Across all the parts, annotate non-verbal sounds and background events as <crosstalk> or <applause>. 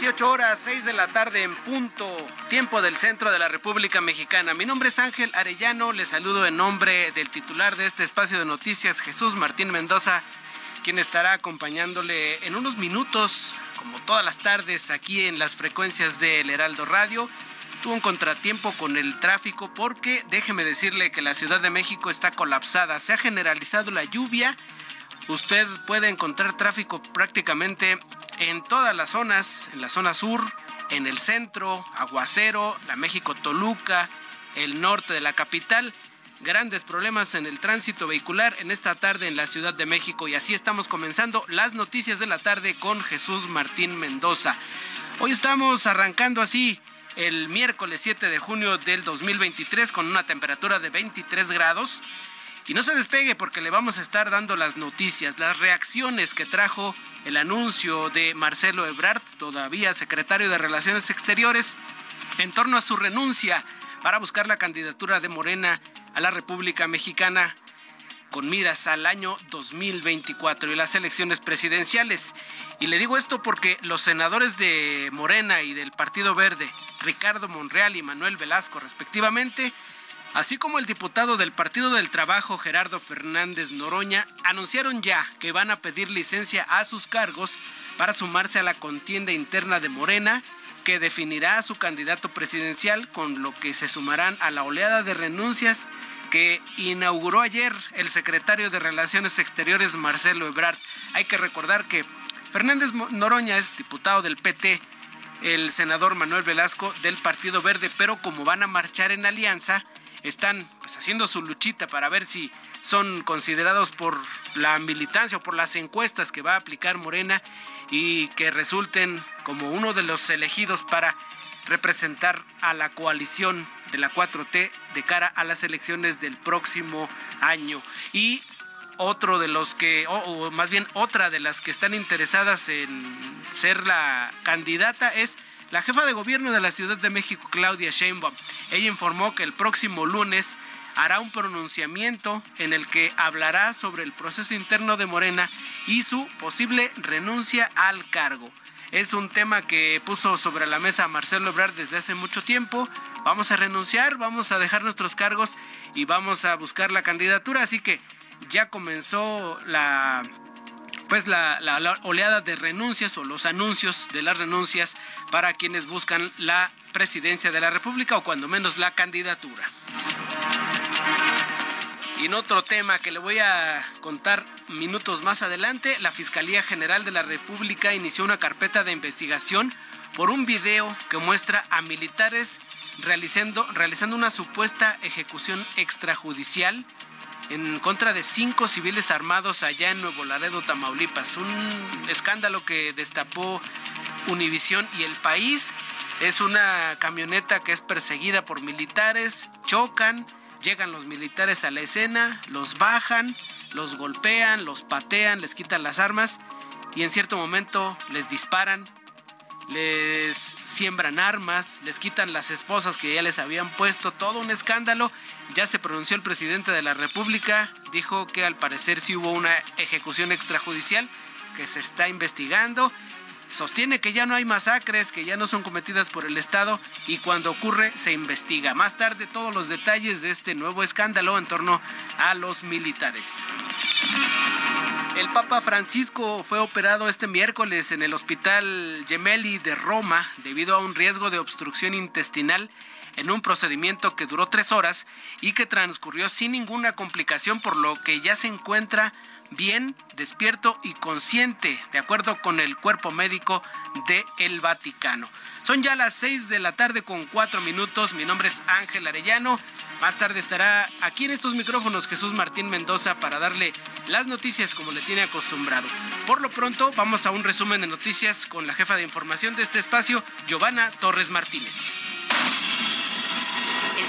18 horas, 6 de la tarde en punto, tiempo del centro de la República Mexicana. Mi nombre es Ángel Arellano, le saludo en nombre del titular de este espacio de noticias, Jesús Martín Mendoza, quien estará acompañándole en unos minutos, como todas las tardes, aquí en las frecuencias del Heraldo Radio. Tuvo un contratiempo con el tráfico porque déjeme decirle que la Ciudad de México está colapsada. Se ha generalizado la lluvia. Usted puede encontrar tráfico prácticamente en todas las zonas, en la zona sur, en el centro, Aguacero, la México Toluca, el norte de la capital. Grandes problemas en el tránsito vehicular en esta tarde en la Ciudad de México y así estamos comenzando las noticias de la tarde con Jesús Martín Mendoza. Hoy estamos arrancando así el miércoles 7 de junio del 2023 con una temperatura de 23 grados. Y no se despegue porque le vamos a estar dando las noticias, las reacciones que trajo el anuncio de Marcelo Ebrard, todavía secretario de Relaciones Exteriores, en torno a su renuncia para buscar la candidatura de Morena a la República Mexicana con miras al año 2024 y las elecciones presidenciales. Y le digo esto porque los senadores de Morena y del Partido Verde, Ricardo Monreal y Manuel Velasco respectivamente, así como el diputado del Partido del Trabajo Gerardo Fernández Noroña, anunciaron ya que van a pedir licencia a sus cargos para sumarse a la contienda interna de Morena que definirá a su candidato presidencial, con lo que se sumarán a la oleada de renuncias que inauguró ayer el secretario de Relaciones Exteriores Marcelo Ebrard. Hay que recordar que Fernández Noroña es diputado del PT, el senador Manuel Velasco del Partido Verde, pero como van a marchar en alianza, están pues, haciendo su luchita para ver si son considerados por la militancia o por las encuestas que va a aplicar Morena y que resulten como uno de los elegidos para representar a la coalición de la 4T de cara a las elecciones del próximo año. Y otro de los que, o, o más bien otra de las que están interesadas en ser la candidata es la jefa de gobierno de la Ciudad de México, Claudia Sheinbaum. Ella informó que el próximo lunes hará un pronunciamiento en el que hablará sobre el proceso interno de Morena y su posible renuncia al cargo. Es un tema que puso sobre la mesa Marcelo Ebrard desde hace mucho tiempo. Vamos a renunciar, vamos a dejar nuestros cargos y vamos a buscar la candidatura. Así que ya comenzó la pues la, oleada de renuncias o los anuncios de las renuncias para quienes buscan la presidencia de la República o cuando menos la candidatura. Y en otro tema que le voy a contar minutos más adelante, la Fiscalía General de la República inició una carpeta de investigación por un video que muestra a militares realizando, realizando una supuesta ejecución extrajudicial en contra de cinco civiles armados allá en Nuevo Laredo, Tamaulipas. Un escándalo que destapó Univisión y el país. Es una camioneta que es perseguida por militares, chocan, llegan los militares a la escena, los bajan, los golpean, los patean, les quitan las armas y en cierto momento les disparan, les siembran armas, les quitan las esposas que ya les habían puesto, todo un escándalo. Ya se pronunció el presidente de la República, dijo que al parecer sí hubo una ejecución extrajudicial que se está investigando. Sostiene que ya no hay masacres, que ya no son cometidas por el Estado y cuando ocurre se investiga. Más tarde todos los detalles de este nuevo escándalo en torno a los militares. El Papa Francisco fue operado este miércoles en el Hospital Gemelli de Roma debido a un riesgo de obstrucción intestinal en un procedimiento que duró tres horas y que transcurrió sin ninguna complicación, por lo que ya se encuentra bien, despierto y consciente, de acuerdo con el cuerpo médico de el Vaticano. Son ya las seis de la tarde con cuatro minutos. Mi nombre es Ángel Arellano. Más tarde estará aquí en estos micrófonos Jesús Martín Mendoza para darle las noticias como le tiene acostumbrado. Por lo pronto, vamos a un resumen de noticias con la jefa de información de este espacio, Giovanna Torres Martínez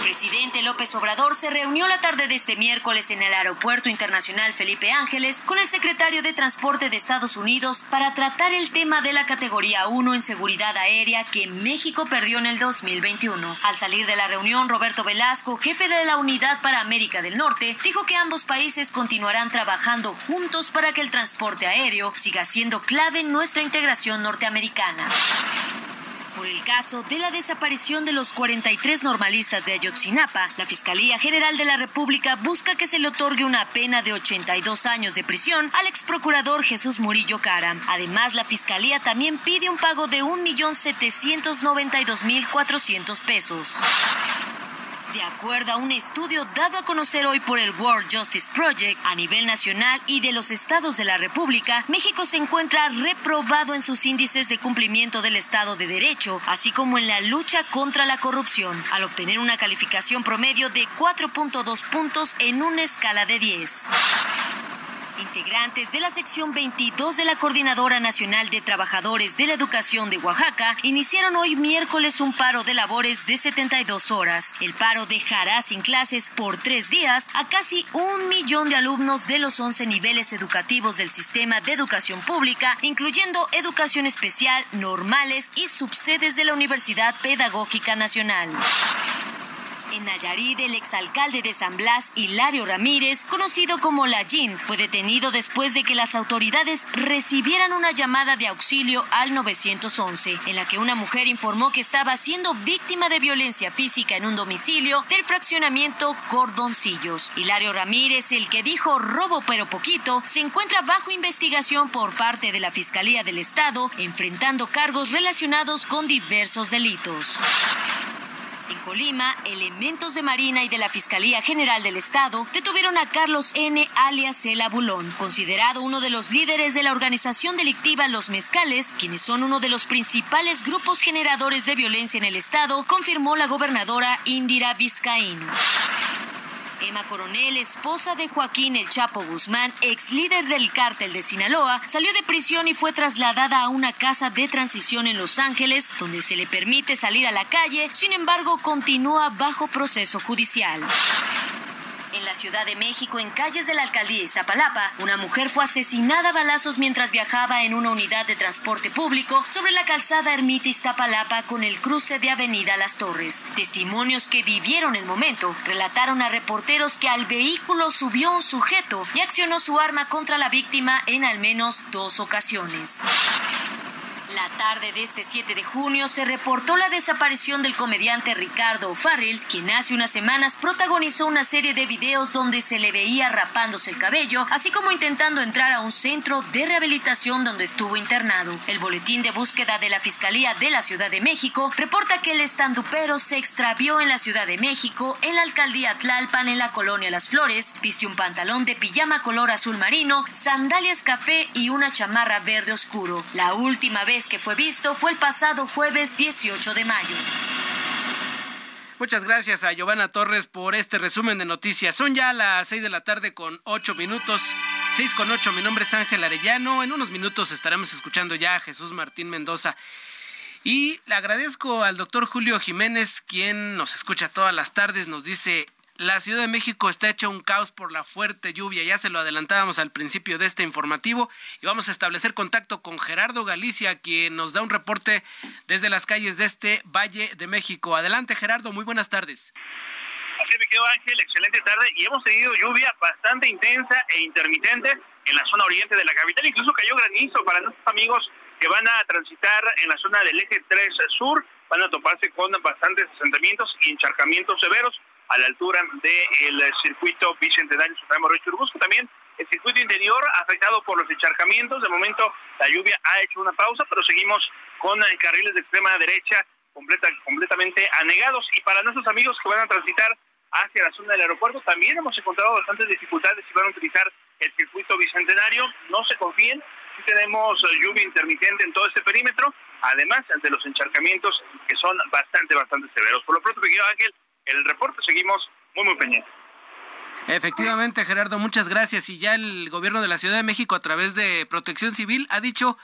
presidente López Obrador se reunió la tarde de este miércoles en el Aeropuerto Internacional Felipe Ángeles con el secretario de Transporte de Estados Unidos para tratar el tema de la categoría 1 en seguridad aérea que México perdió en el 2021. Al salir de la reunión, Roberto Velasco, jefe de la Unidad para América del Norte, dijo que ambos países continuarán trabajando juntos para que el transporte aéreo siga siendo clave en nuestra integración norteamericana por el caso de la desaparición de los 43 normalistas de Ayotzinapa, la Fiscalía General de la República busca que se le otorgue una pena de 82 años de prisión al ex procurador Jesús Murillo Cara. Además, la Fiscalía también pide un pago de 1.792.400 pesos. De acuerdo a un estudio dado a conocer hoy por el World Justice Project a nivel nacional y de los estados de la República, México se encuentra reprobado en sus índices de cumplimiento del Estado de Derecho, así como en la lucha contra la corrupción, al obtener una calificación promedio de 4.2 puntos en una escala de 10. Integrantes de la sección 22 de la Coordinadora Nacional de Trabajadores de la Educación de Oaxaca iniciaron hoy miércoles un paro de labores de 72 horas. El paro dejará sin clases por tres días a casi un millón de alumnos de los 11 niveles educativos del sistema de educación pública, incluyendo educación especial, normales y subsedes de la Universidad Pedagógica Nacional. En Nayarit, el exalcalde de San Blas, Hilario Ramírez, conocido como La fue detenido después de que las autoridades recibieran una llamada de auxilio al 911, en la que una mujer informó que estaba siendo víctima de violencia física en un domicilio del fraccionamiento Cordoncillos. Hilario Ramírez, el que dijo robo pero poquito, se encuentra bajo investigación por parte de la Fiscalía del Estado, enfrentando cargos relacionados con diversos delitos. En Colima, elementos de Marina y de la Fiscalía General del Estado detuvieron a Carlos N. alias El Abulón, considerado uno de los líderes de la organización delictiva Los Mezcales, quienes son uno de los principales grupos generadores de violencia en el Estado, confirmó la gobernadora Indira Vizcaíno. Emma Coronel, esposa de Joaquín El Chapo Guzmán, ex líder del cártel de Sinaloa, salió de prisión y fue trasladada a una casa de transición en Los Ángeles, donde se le permite salir a la calle, sin embargo continúa bajo proceso judicial. En la Ciudad de México, en calles de la alcaldía Iztapalapa, una mujer fue asesinada a balazos mientras viajaba en una unidad de transporte público sobre la calzada Ermita Iztapalapa con el cruce de Avenida Las Torres. Testimonios que vivieron el momento relataron a reporteros que al vehículo subió un sujeto y accionó su arma contra la víctima en al menos dos ocasiones. La tarde de este 7 de junio se reportó la desaparición del comediante Ricardo Farrell, quien hace unas semanas protagonizó una serie de videos donde se le veía rapándose el cabello, así como intentando entrar a un centro de rehabilitación donde estuvo internado. El boletín de búsqueda de la Fiscalía de la Ciudad de México reporta que el estandupero se extravió en la Ciudad de México, en la alcaldía Tlalpan, en la colonia Las Flores, viste un pantalón de pijama color azul marino, sandalias café y una chamarra verde oscuro. La última vez que fue visto fue el pasado jueves 18 de mayo. Muchas gracias a Giovanna Torres por este resumen de noticias. Son ya las seis de la tarde con ocho minutos. Seis con ocho. Mi nombre es Ángel Arellano. En unos minutos estaremos escuchando ya a Jesús Martín Mendoza. Y le agradezco al doctor Julio Jiménez, quien nos escucha todas las tardes, nos dice, la Ciudad de México está hecha un caos por la fuerte lluvia, ya se lo adelantábamos al principio de este informativo. Y vamos a establecer contacto con Gerardo Galicia, quien nos da un reporte desde las calles de este Valle de México. Adelante Gerardo, muy buenas tardes. Así me quedo Ángel, excelente tarde. Y hemos tenido lluvia bastante intensa e intermitente en la zona oriente de la capital, incluso cayó granizo para nuestros amigos que van a transitar en la zona del eje 3 sur, van a toparse con bastantes asentamientos y encharcamientos severos a la altura del circuito Bicentenario Supremo Río Churubusco. También el circuito interior afectado por los encharcamientos. De momento la lluvia ha hecho una pausa, pero seguimos con carriles de extrema derecha completa, completamente anegados. Y para nuestros amigos que van a transitar hacia la zona del aeropuerto, también hemos encontrado bastantes dificultades si van a utilizar el circuito bicentenario. No se confíen, si tenemos lluvia intermitente en todo este perímetro, además de los encharcamientos que son bastante, bastante severos. Por lo pronto, pequeño Ángel, el reporte seguimos muy, muy pendientes. Efectivamente, Gerardo, muchas gracias. Y ya el gobierno de la Ciudad de México, a través de Protección Civil, ha dicho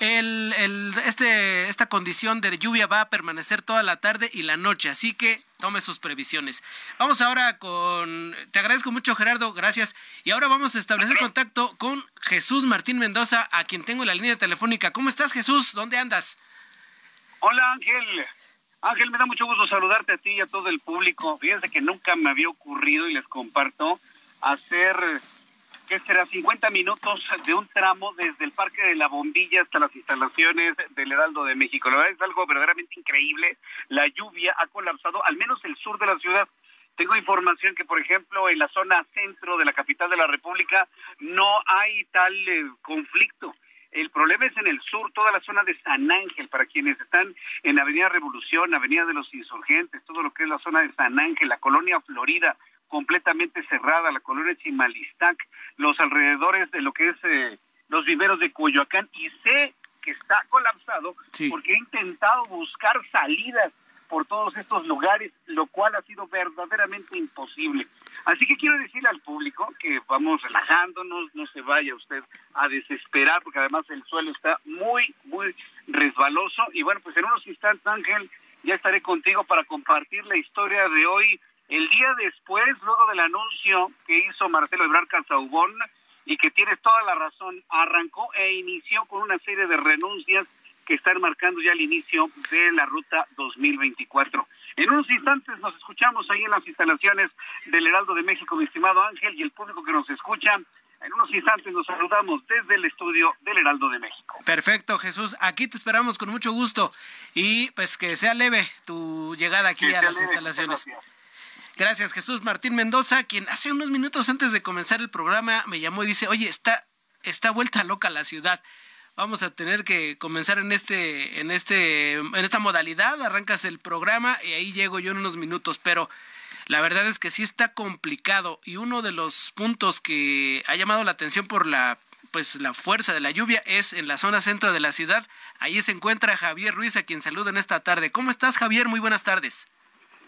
el, el, este, esta condición de lluvia va a permanecer toda la tarde y la noche, así que tome sus previsiones. Vamos ahora con, te agradezco mucho Gerardo, gracias. Y ahora vamos a establecer contacto con Jesús Martín Mendoza, a quien tengo en la línea telefónica. ¿Cómo estás Jesús? ¿Dónde andas? Hola Ángel. Ángel, me da mucho gusto saludarte a ti y a todo el público. Fíjense que nunca me había ocurrido y les comparto hacer, ¿qué será? 50 minutos de un tramo desde el Parque de la Bombilla hasta las instalaciones del Heraldo de México. La verdad es algo verdaderamente increíble. La lluvia ha colapsado al menos el sur de la ciudad. Tengo información que, por ejemplo, en la zona centro de la capital de la República no hay tal eh, conflicto. El problema es en el sur, toda la zona de San Ángel, para quienes están en Avenida Revolución, Avenida de los Insurgentes, todo lo que es la zona de San Ángel, la colonia Florida, completamente cerrada, la colonia Chimalistac, los alrededores de lo que es eh, los viveros de Coyoacán, y sé que está colapsado porque he intentado buscar salidas por todos estos lugares, lo cual ha sido verdaderamente imposible. Así que quiero decirle al público que vamos relajándonos, no se vaya usted a desesperar, porque además el suelo está muy, muy resbaloso. Y bueno, pues en unos instantes, Ángel, ya estaré contigo para compartir la historia de hoy. El día después, luego del anuncio que hizo Marcelo Ebrard Casaubón, y que tiene toda la razón, arrancó e inició con una serie de renuncias que están marcando ya el inicio de la ruta 2024. En unos instantes nos escuchamos ahí en las instalaciones del Heraldo de México, mi estimado Ángel, y el público que nos escucha. En unos instantes nos saludamos desde el estudio del Heraldo de México. Perfecto, Jesús. Aquí te esperamos con mucho gusto y pues que sea leve tu llegada aquí a las instalaciones. Gracias, Jesús Martín Mendoza, quien hace unos minutos antes de comenzar el programa me llamó y dice, oye, está, está vuelta loca la ciudad vamos a tener que comenzar en este en este en esta modalidad. Arrancas el programa y ahí llego yo en unos minutos pero la verdad es que sí está complicado y uno de los puntos que ha llamado la atención por la pues la fuerza de la lluvia es en la zona centro de la ciudad. Ahí se encuentra Javier Ruiz a quien saludo en esta tarde. Cómo estás Javier muy buenas tardes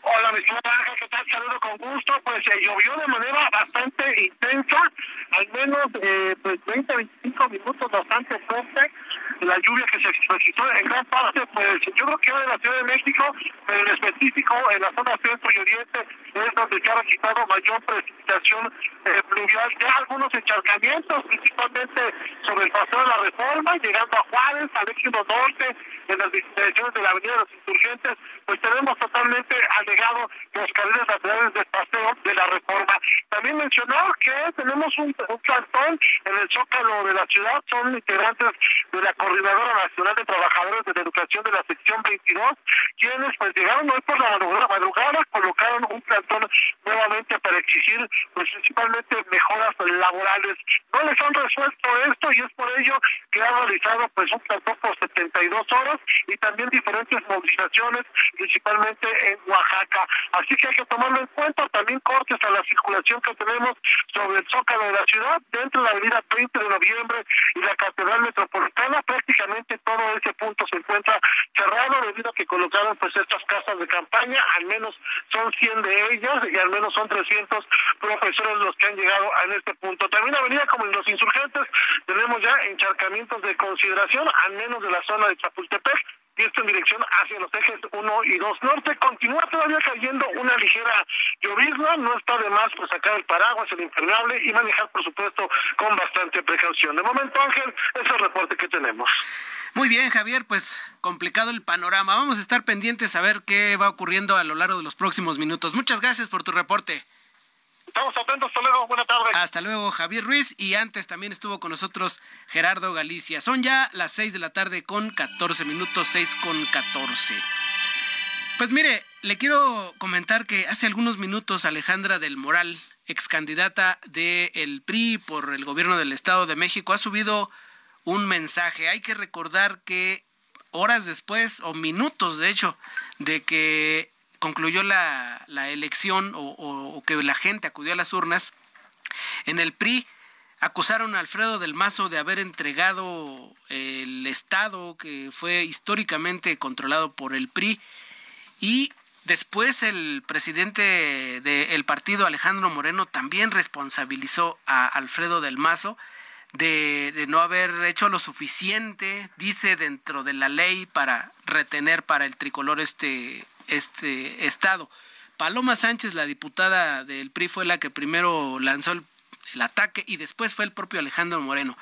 Hola, mi Ángel, ¿qué tal? Saludo con gusto. Pues se llovió de manera bastante intensa, al menos eh, pues 20, 25 minutos bastante fuerte. La lluvia que se registró en gran parte, pues yo creo que de la Ciudad de México, pero en específico en la zona centro y oriente, es donde se ha registrado mayor precipitación eh, pluvial. Ya algunos encharcamientos, principalmente sobre el paseo de la Reforma, llegando a Juárez, al Éxito Norte, en las direcciones de la Avenida de los Insurgentes, pues tenemos totalmente alegado los carriles laterales del paseo de la reforma. También mencionó que tenemos un, un plantón en el zócalo de la ciudad, son integrantes de la Coordinadora Nacional de Trabajadores de la Educación de la sección 22, quienes pues llegaron hoy por la madrugada, colocaron un plantón nuevamente para exigir pues principalmente mejoras laborales. No les han resuelto esto y es por ello que ha realizado pues un plantón por 72 horas y también diferentes movilizaciones principalmente en Oaxaca. Así que hay que tomarlo en cuenta, también cortes a la circulación que tenemos sobre el zócalo de la ciudad, dentro de la avenida 20 de noviembre y la Catedral Metropolitana, prácticamente todo ese punto se encuentra cerrado debido a que colocaron pues estas casas de campaña, al menos son 100 de ellas y al menos son 300 profesores los que han llegado en este punto. También avenida como en los insurgentes tenemos ya encharcamientos de consideración, al menos de la zona de Chapultepec, y esto en dirección hacia los ejes 1 y 2 norte. Continúa todavía cayendo una ligera llovizna, no está de más pues sacar el paraguas, el impermeable y manejar por supuesto con bastante precaución. De momento Ángel, ese es el reporte que tenemos. Muy bien, Javier, pues complicado el panorama. Vamos a estar pendientes a ver qué va ocurriendo a lo largo de los próximos minutos. Muchas gracias por tu reporte. Estamos atentos, hasta luego, buena tarde. Hasta luego, Javier Ruiz. Y antes también estuvo con nosotros Gerardo Galicia. Son ya las 6 de la tarde con 14 minutos, 6 con 14. Pues mire, le quiero comentar que hace algunos minutos Alejandra del Moral, ex candidata del PRI por el gobierno del Estado de México, ha subido un mensaje. Hay que recordar que horas después, o minutos de hecho, de que concluyó la, la elección o, que la gente acudió a las urnas, en el PRI acusaron a Alfredo del Mazo de haber entregado el Estado que fue históricamente controlado por el PRI y después el presidente del partido Alejandro Moreno también responsabilizó a Alfredo del Mazo de, de, no haber hecho lo suficiente, dice dentro de la ley para retener para el tricolor este este estado. Paloma Sánchez, la diputada del PRI, fue la que primero lanzó el, ataque y después fue el propio Alejandro Moreno.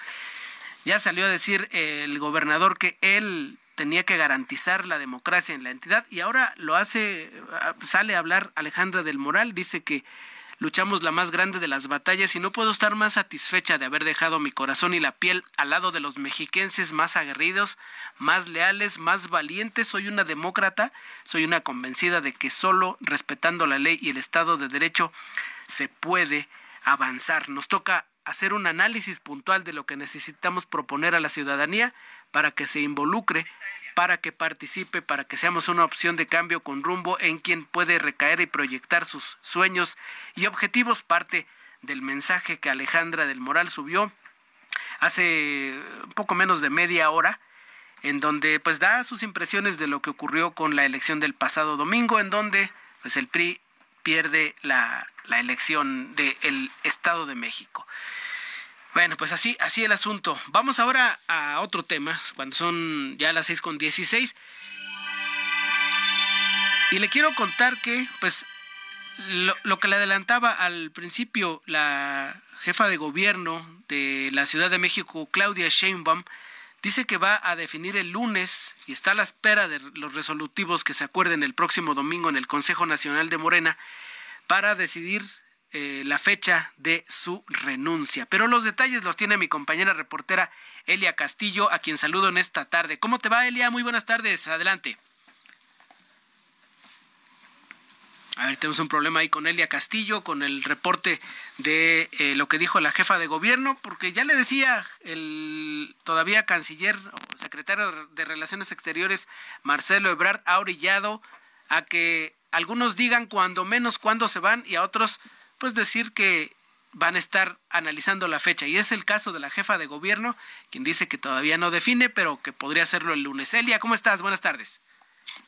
Ya salió a decir el gobernador que él tenía que garantizar la democracia en la entidad y ahora lo hace, sale a hablar Alejandra del Moral, dice que luchamos la más grande de las batallas y no puedo estar más satisfecha de haber dejado mi corazón y la piel al lado de los mexiquenses más aguerridos, más leales, más valientes. Soy una demócrata, soy una convencida de que solo respetando la ley y el Estado de Derecho se puede avanzar. Nos toca hacer un análisis puntual de lo que necesitamos proponer a la ciudadanía para que se involucre para que participe, para que seamos una opción de cambio con rumbo en quien puede recaer y proyectar sus sueños y objetivos, parte del mensaje que Alejandra del Moral subió hace poco menos de media hora, en donde pues da sus impresiones de lo que ocurrió con la elección del pasado domingo, en donde pues el PRI pierde la, elección del Estado de México. Bueno, pues así, así el asunto. Vamos ahora a otro tema, cuando son ya las seis con dieciséis. Y le quiero contar que, pues, lo, lo, que le adelantaba al principio la jefa de gobierno de la Ciudad de México, Claudia Sheinbaum, dice que va a definir el lunes y está a la espera de los resolutivos que se acuerden el próximo domingo en el Consejo Nacional de Morena para decidir eh, la fecha de su renuncia. Pero los detalles los tiene mi compañera reportera Elia Castillo, a quien saludo en esta tarde. ¿Cómo te va, Elia? Muy buenas tardes. Adelante. A ver, tenemos un problema ahí con Elia Castillo, con el reporte de eh, lo que dijo la jefa de gobierno, porque ya le decía el todavía canciller o secretario de Relaciones Exteriores, Marcelo Ebrard, ha orillado a que algunos digan cuando menos cuándo se van y a otros pues decir que van a estar analizando la fecha. Y es el caso de la jefa de gobierno, quien dice que todavía no define, pero que podría hacerlo el lunes. Elia, ¿cómo estás? Buenas tardes.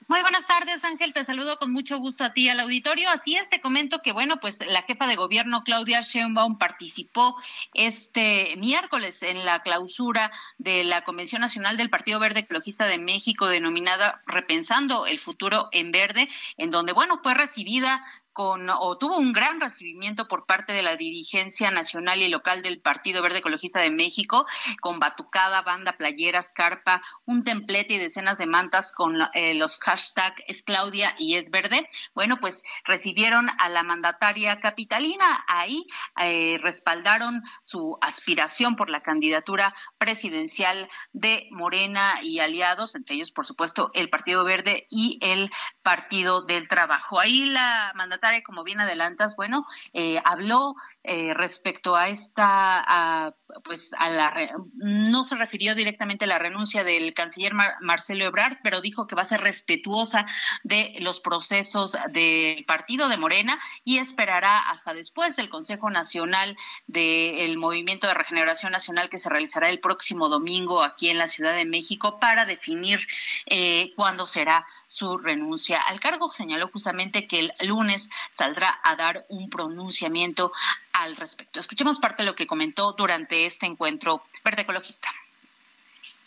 Muy buenas tardes, Ángel. Te saludo con mucho gusto a ti al auditorio. Así es, te comento que, bueno, pues la jefa de gobierno, Claudia Sheinbaum, participó este miércoles en la clausura de la Convención Nacional del Partido Verde Ecologista de México, denominada Repensando el Futuro en Verde, en donde, bueno, fue recibida con o tuvo un gran recibimiento por parte de la dirigencia nacional y local del Partido Verde Ecologista de México, con batucada, banda, playeras, carpa, un templete y decenas de mantas con eh, los hashtag es Claudia y es verde. Bueno, pues recibieron a la mandataria capitalina, ahí eh, respaldaron su aspiración por la candidatura presidencial de Morena y aliados, entre ellos, por supuesto, el Partido Verde y el Partido del Trabajo. Ahí la mandataria como bien adelantas, bueno, eh, habló eh, respecto a esta, pues a la, no se refirió directamente a la renuncia del canciller Marcelo Ebrard, pero dijo que va a ser respetuosa de los procesos del partido de Morena y esperará hasta después del Consejo Nacional del Movimiento de Regeneración Nacional que se realizará el próximo domingo aquí en la Ciudad de México para definir eh, cuándo será su renuncia al cargo. Señaló justamente que el lunes saldrá a dar un pronunciamiento al respecto. Escuchemos parte de lo que comentó durante este encuentro verde ecologista.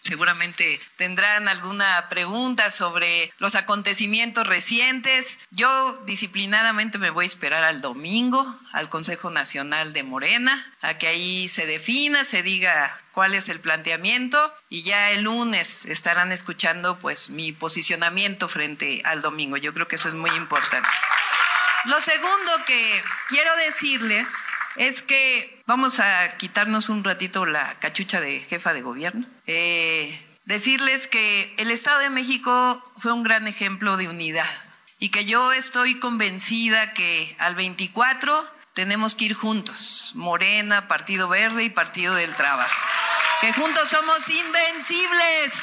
Seguramente tendrán alguna pregunta sobre los acontecimientos recientes. Yo disciplinadamente me voy a esperar al domingo, al Consejo Nacional de Morena, a que ahí se defina, se diga cuál es el planteamiento y ya el lunes estarán escuchando pues mi posicionamiento frente al domingo. Yo creo que eso es muy importante. Lo segundo que quiero decirles es que vamos a quitarnos un ratito la cachucha de jefa de gobierno. Eh, decirles que el Estado de México fue un gran ejemplo de unidad y que yo estoy convencida que al 24 tenemos que ir juntos, Morena, Partido Verde y Partido del Trabajo, que juntos somos invencibles.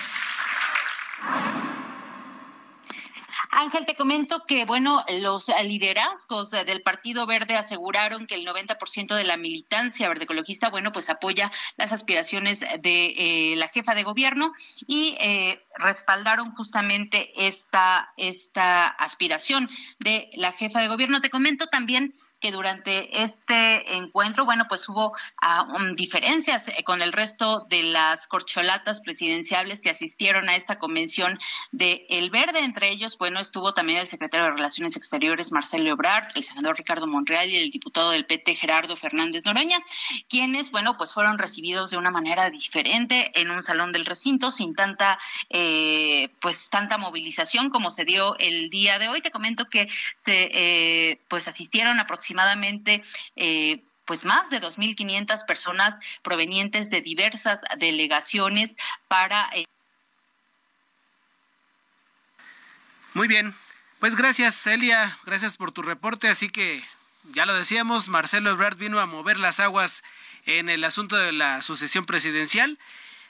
Ángel, te comento que, bueno, los liderazgos del Partido Verde aseguraron que el 90% de la militancia verde ecologista, bueno, pues apoya las aspiraciones de eh, la jefa de gobierno y eh, respaldaron justamente esta, esta aspiración de la jefa de gobierno. Te comento también que durante este encuentro, bueno, pues hubo ah, diferencias eh, con el resto de las corcholatas presidenciables que asistieron a esta convención de El Verde. Entre ellos, bueno, estuvo también el secretario de Relaciones Exteriores, Marcelo Ebrard, el senador Ricardo Monreal y el diputado del PT, Gerardo Fernández Noroña, quienes, bueno, pues fueron recibidos de una manera diferente en un salón del recinto, sin tanta, eh, pues, tanta movilización como se dio el día de hoy. Te comento que se, eh, pues, asistieron aproximadamente aproximadamente eh, pues más de 2.500 personas provenientes de diversas delegaciones para... Eh, Muy bien, pues gracias Celia, gracias por tu reporte, así que ya lo decíamos, Marcelo Ebrard vino a mover las aguas en el asunto de la sucesión presidencial,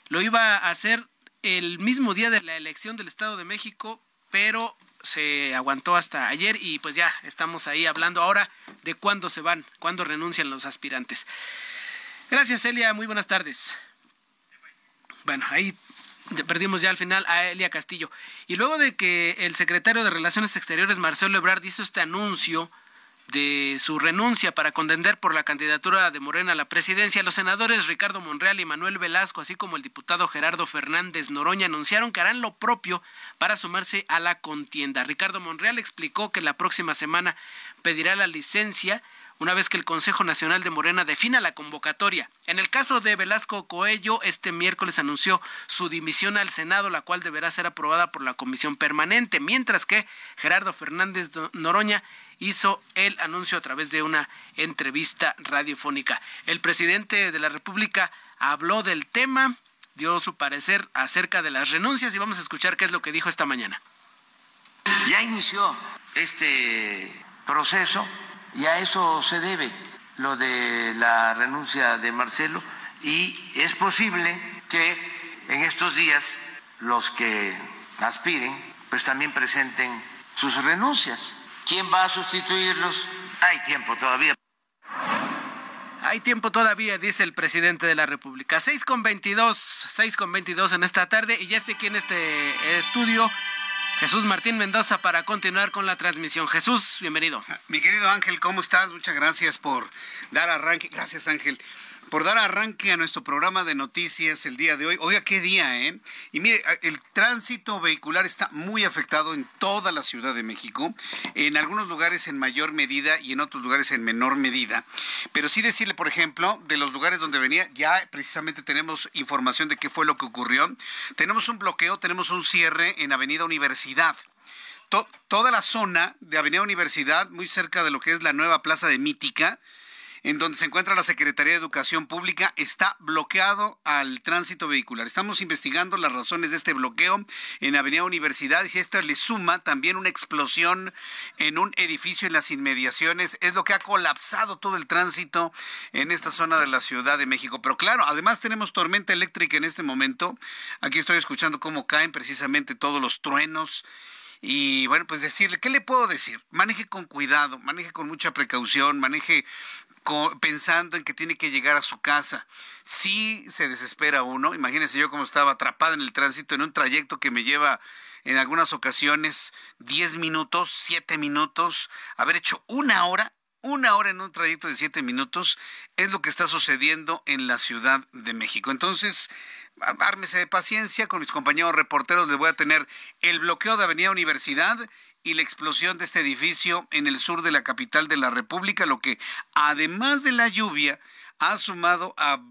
lo iba a hacer el mismo día de la elección del Estado de México, pero se aguantó hasta ayer y pues ya estamos ahí hablando ahora de cuándo se van, cuándo renuncian los aspirantes. Gracias, Elia. Muy buenas tardes. Bueno, ahí perdimos ya al final a Elia Castillo. Y luego de que el secretario de Relaciones Exteriores, Marcelo Ebrard, hizo este anuncio de su renuncia para contender por la candidatura de Morena a la presidencia, los senadores Ricardo Monreal y Manuel Velasco, así como el diputado Gerardo Fernández Noroña, anunciaron que harán lo propio para sumarse a la contienda. Ricardo Monreal explicó que la próxima semana pedirá la licencia una vez que el Consejo Nacional de Morena defina la convocatoria. En el caso de Velasco Coello, este miércoles anunció su dimisión al Senado, la cual deberá ser aprobada por la Comisión Permanente, mientras que Gerardo Fernández Noroña hizo el anuncio a través de una entrevista radiofónica. El presidente de la República habló del tema, dio su parecer acerca de las renuncias y vamos a escuchar qué es lo que dijo esta mañana. Ya inició este proceso y a eso se debe lo de la renuncia de Marcelo y es posible que en estos días los que aspiren pues también presenten sus renuncias. ¿Quién va a sustituirlos? Hay tiempo todavía. Hay tiempo todavía, dice el presidente de la República. 6 con 22, 6 con 22 en esta tarde y ya estoy aquí en este estudio. Jesús Martín Mendoza para continuar con la transmisión. Jesús, bienvenido. Mi querido Ángel, ¿cómo estás? Muchas gracias por dar arranque. Gracias, Ángel por dar arranque a nuestro programa de noticias el día de hoy. Oiga, qué día, ¿eh? Y mire, el tránsito vehicular está muy afectado en toda la Ciudad de México, en algunos lugares en mayor medida y en otros lugares en menor medida. Pero sí decirle, por ejemplo, de los lugares donde venía, ya precisamente tenemos información de qué fue lo que ocurrió. Tenemos un bloqueo, tenemos un cierre en Avenida Universidad. toda la zona de Avenida Universidad, muy cerca de lo que es la nueva Plaza de Mítica, en donde se encuentra la Secretaría de Educación Pública, está bloqueado al tránsito vehicular. Estamos investigando las razones de este bloqueo en Avenida Universidad y si esto le suma también una explosión en un edificio en las inmediaciones, es lo que ha colapsado todo el tránsito en esta zona de la Ciudad de México. Pero claro, además tenemos tormenta eléctrica en este momento. Aquí estoy escuchando cómo caen precisamente todos los truenos. Y bueno, pues decirle, ¿qué le puedo decir? Maneje con cuidado, maneje con mucha precaución, maneje pensando en que tiene que llegar a su casa. Sí se desespera uno. Imagínense yo cómo estaba atrapado en el tránsito en un trayecto que me lleva en algunas ocasiones 10 minutos, 7 minutos, haber hecho una hora, una hora en un trayecto de 7 minutos, es lo que está sucediendo en la Ciudad de México. Entonces, ármese de paciencia, con mis compañeros reporteros les voy a tener el bloqueo de Avenida Universidad y la explosión de este edificio en el sur de la capital de la República, lo que además de la lluvia ha sumado a,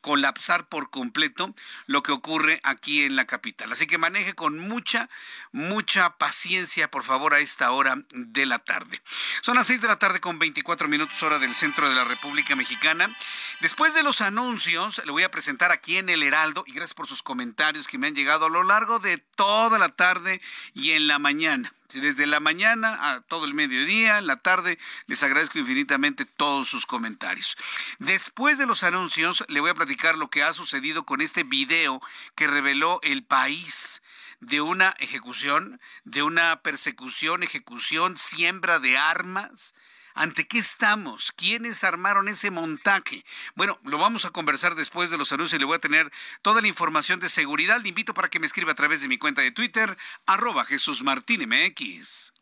colapsar por completo lo que ocurre aquí en la capital. Así que maneje con mucha, mucha paciencia, por favor, a esta hora de la tarde. Son las 6 de la tarde con 24 minutos hora del centro de la República Mexicana. Después de los anuncios, le voy a presentar aquí en el Heraldo, y gracias por sus comentarios que me han llegado a lo largo de toda la tarde y en la mañana desde la mañana a todo el mediodía, en la tarde, les agradezco infinitamente todos sus comentarios. Después de los anuncios, le voy a platicar lo que ha sucedido con este video que reveló el país de una ejecución, de una persecución, ejecución, siembra de armas ¿Ante qué estamos? ¿Quiénes armaron ese montaje? Bueno, lo vamos a conversar después de los anuncios y le voy a tener toda la información de seguridad. Le invito para que me escriba a través de mi cuenta de Twitter, arroba Jesús Martín MX.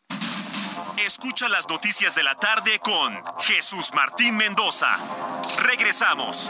Escucha las noticias de la tarde con Jesús Martín Mendoza. Regresamos.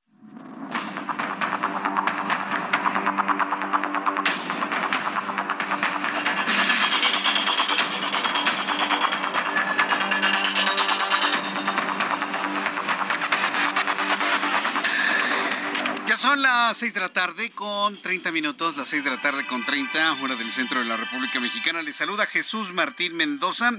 Son las 6 de la tarde con 30 minutos, las 6 de la tarde con 30, hora del centro de la República Mexicana. Les saluda Jesús Martín Mendoza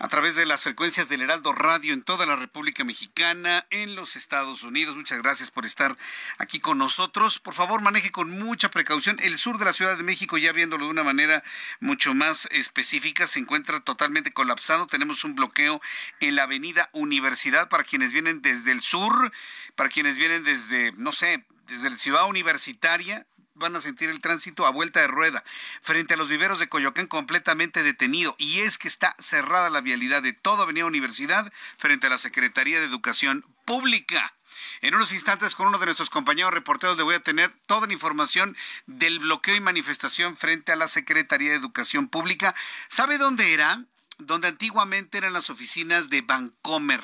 a través de las frecuencias del Heraldo Radio en toda la República Mexicana, en los Estados Unidos. Muchas gracias por estar aquí con nosotros. Por favor, maneje con mucha precaución. El sur de la Ciudad de México, ya viéndolo de una manera mucho más específica, se encuentra totalmente colapsado. Tenemos un bloqueo en la avenida Universidad para quienes vienen desde el sur, para quienes vienen desde, no sé, desde ciudad universitaria van a sentir el tránsito a vuelta de rueda frente a los viveros de Coyoacán completamente detenido y es que está cerrada la vialidad de toda Avenida Universidad frente a la Secretaría de Educación Pública. En unos instantes con uno de nuestros compañeros reporteros le voy a tener toda la información del bloqueo y manifestación frente a la Secretaría de Educación Pública. ¿Sabe dónde era? Donde antiguamente eran las oficinas de Bancomer.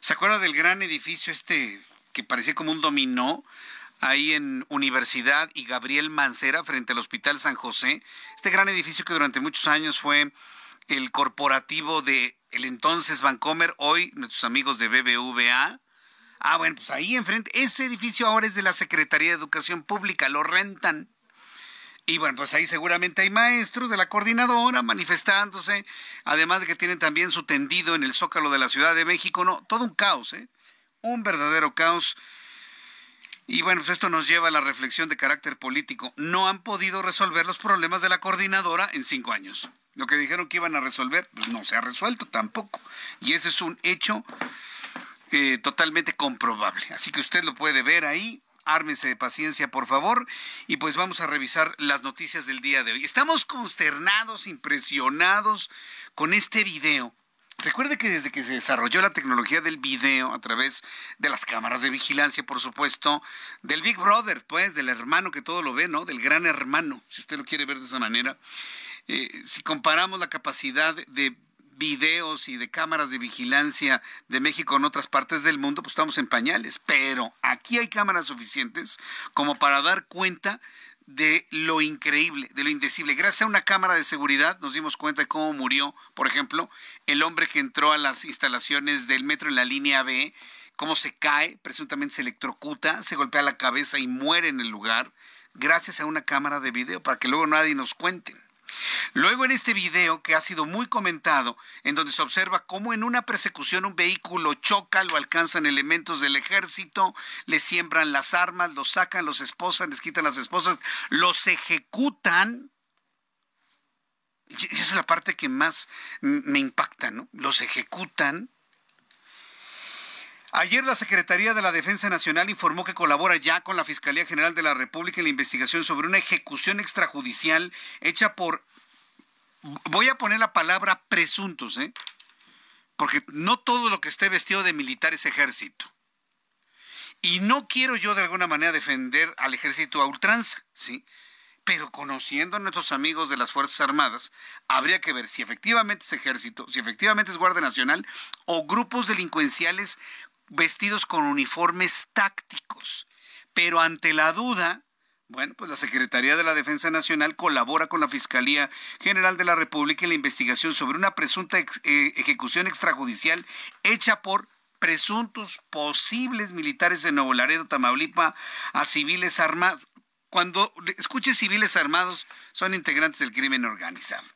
¿Se acuerda del gran edificio este que parecía como un dominó? Ahí en Universidad y Gabriel Mancera frente al Hospital San José. Este gran edificio que durante muchos años fue el corporativo de el entonces Vancomer, hoy nuestros amigos de BBVA. Ah, bueno, pues ahí enfrente, ese edificio ahora es de la Secretaría de Educación Pública, lo rentan. Y bueno, pues ahí seguramente hay maestros de la coordinadora manifestándose, además de que tienen también su tendido en el zócalo de la Ciudad de México, no, todo un caos, ¿eh? Un verdadero caos y bueno, pues esto nos lleva a la reflexión de carácter político. No han podido resolver los problemas de la coordinadora en cinco años. Lo que dijeron que iban a resolver, pues no se ha resuelto tampoco. Y ese es un hecho eh, totalmente comprobable. Así que usted lo puede ver ahí. Ármese de paciencia, por favor. Y pues vamos a revisar las noticias del día de hoy. Estamos consternados, impresionados con este video Recuerde que desde que se desarrolló la tecnología del video a través de las cámaras de vigilancia, por supuesto, del Big Brother, pues, del hermano que todo lo ve, ¿no? Del gran hermano, si usted lo quiere ver de esa manera. Eh, si comparamos la capacidad de videos y de cámaras de vigilancia de México en otras partes del mundo, pues estamos en pañales. Pero aquí hay cámaras suficientes como para dar cuenta de lo increíble, de lo indecible. Gracias a una cámara de seguridad nos dimos cuenta de cómo murió, por ejemplo, el hombre que entró a las instalaciones del metro en la línea B, cómo se cae, presuntamente se electrocuta, se golpea la cabeza y muere en el lugar, gracias a una cámara de video, para que luego nadie nos cuente. Luego en este video que ha sido muy comentado, en donde se observa cómo en una persecución un vehículo choca, lo alcanzan elementos del ejército, le siembran las armas, los sacan, los esposan, les quitan las esposas, los ejecutan. Y esa es la parte que más me impacta, ¿no? Los ejecutan. Ayer la Secretaría de la Defensa Nacional informó que colabora ya con la Fiscalía General de la República en la investigación sobre una ejecución extrajudicial hecha por, voy a poner la palabra presuntos, ¿eh? porque no todo lo que esté vestido de militar es ejército. Y no quiero yo de alguna manera defender al ejército a ultranza, ¿sí? Pero conociendo a nuestros amigos de las Fuerzas Armadas, habría que ver si efectivamente es ejército, si efectivamente es Guardia Nacional o grupos delincuenciales vestidos con uniformes tácticos. Pero ante la duda, bueno, pues la Secretaría de la Defensa Nacional colabora con la Fiscalía General de la República en la investigación sobre una presunta eh, ejecución extrajudicial hecha por presuntos posibles militares de Nuevo Laredo, Tamaulipa, a civiles armados. Cuando escuche civiles armados, son integrantes del crimen organizado.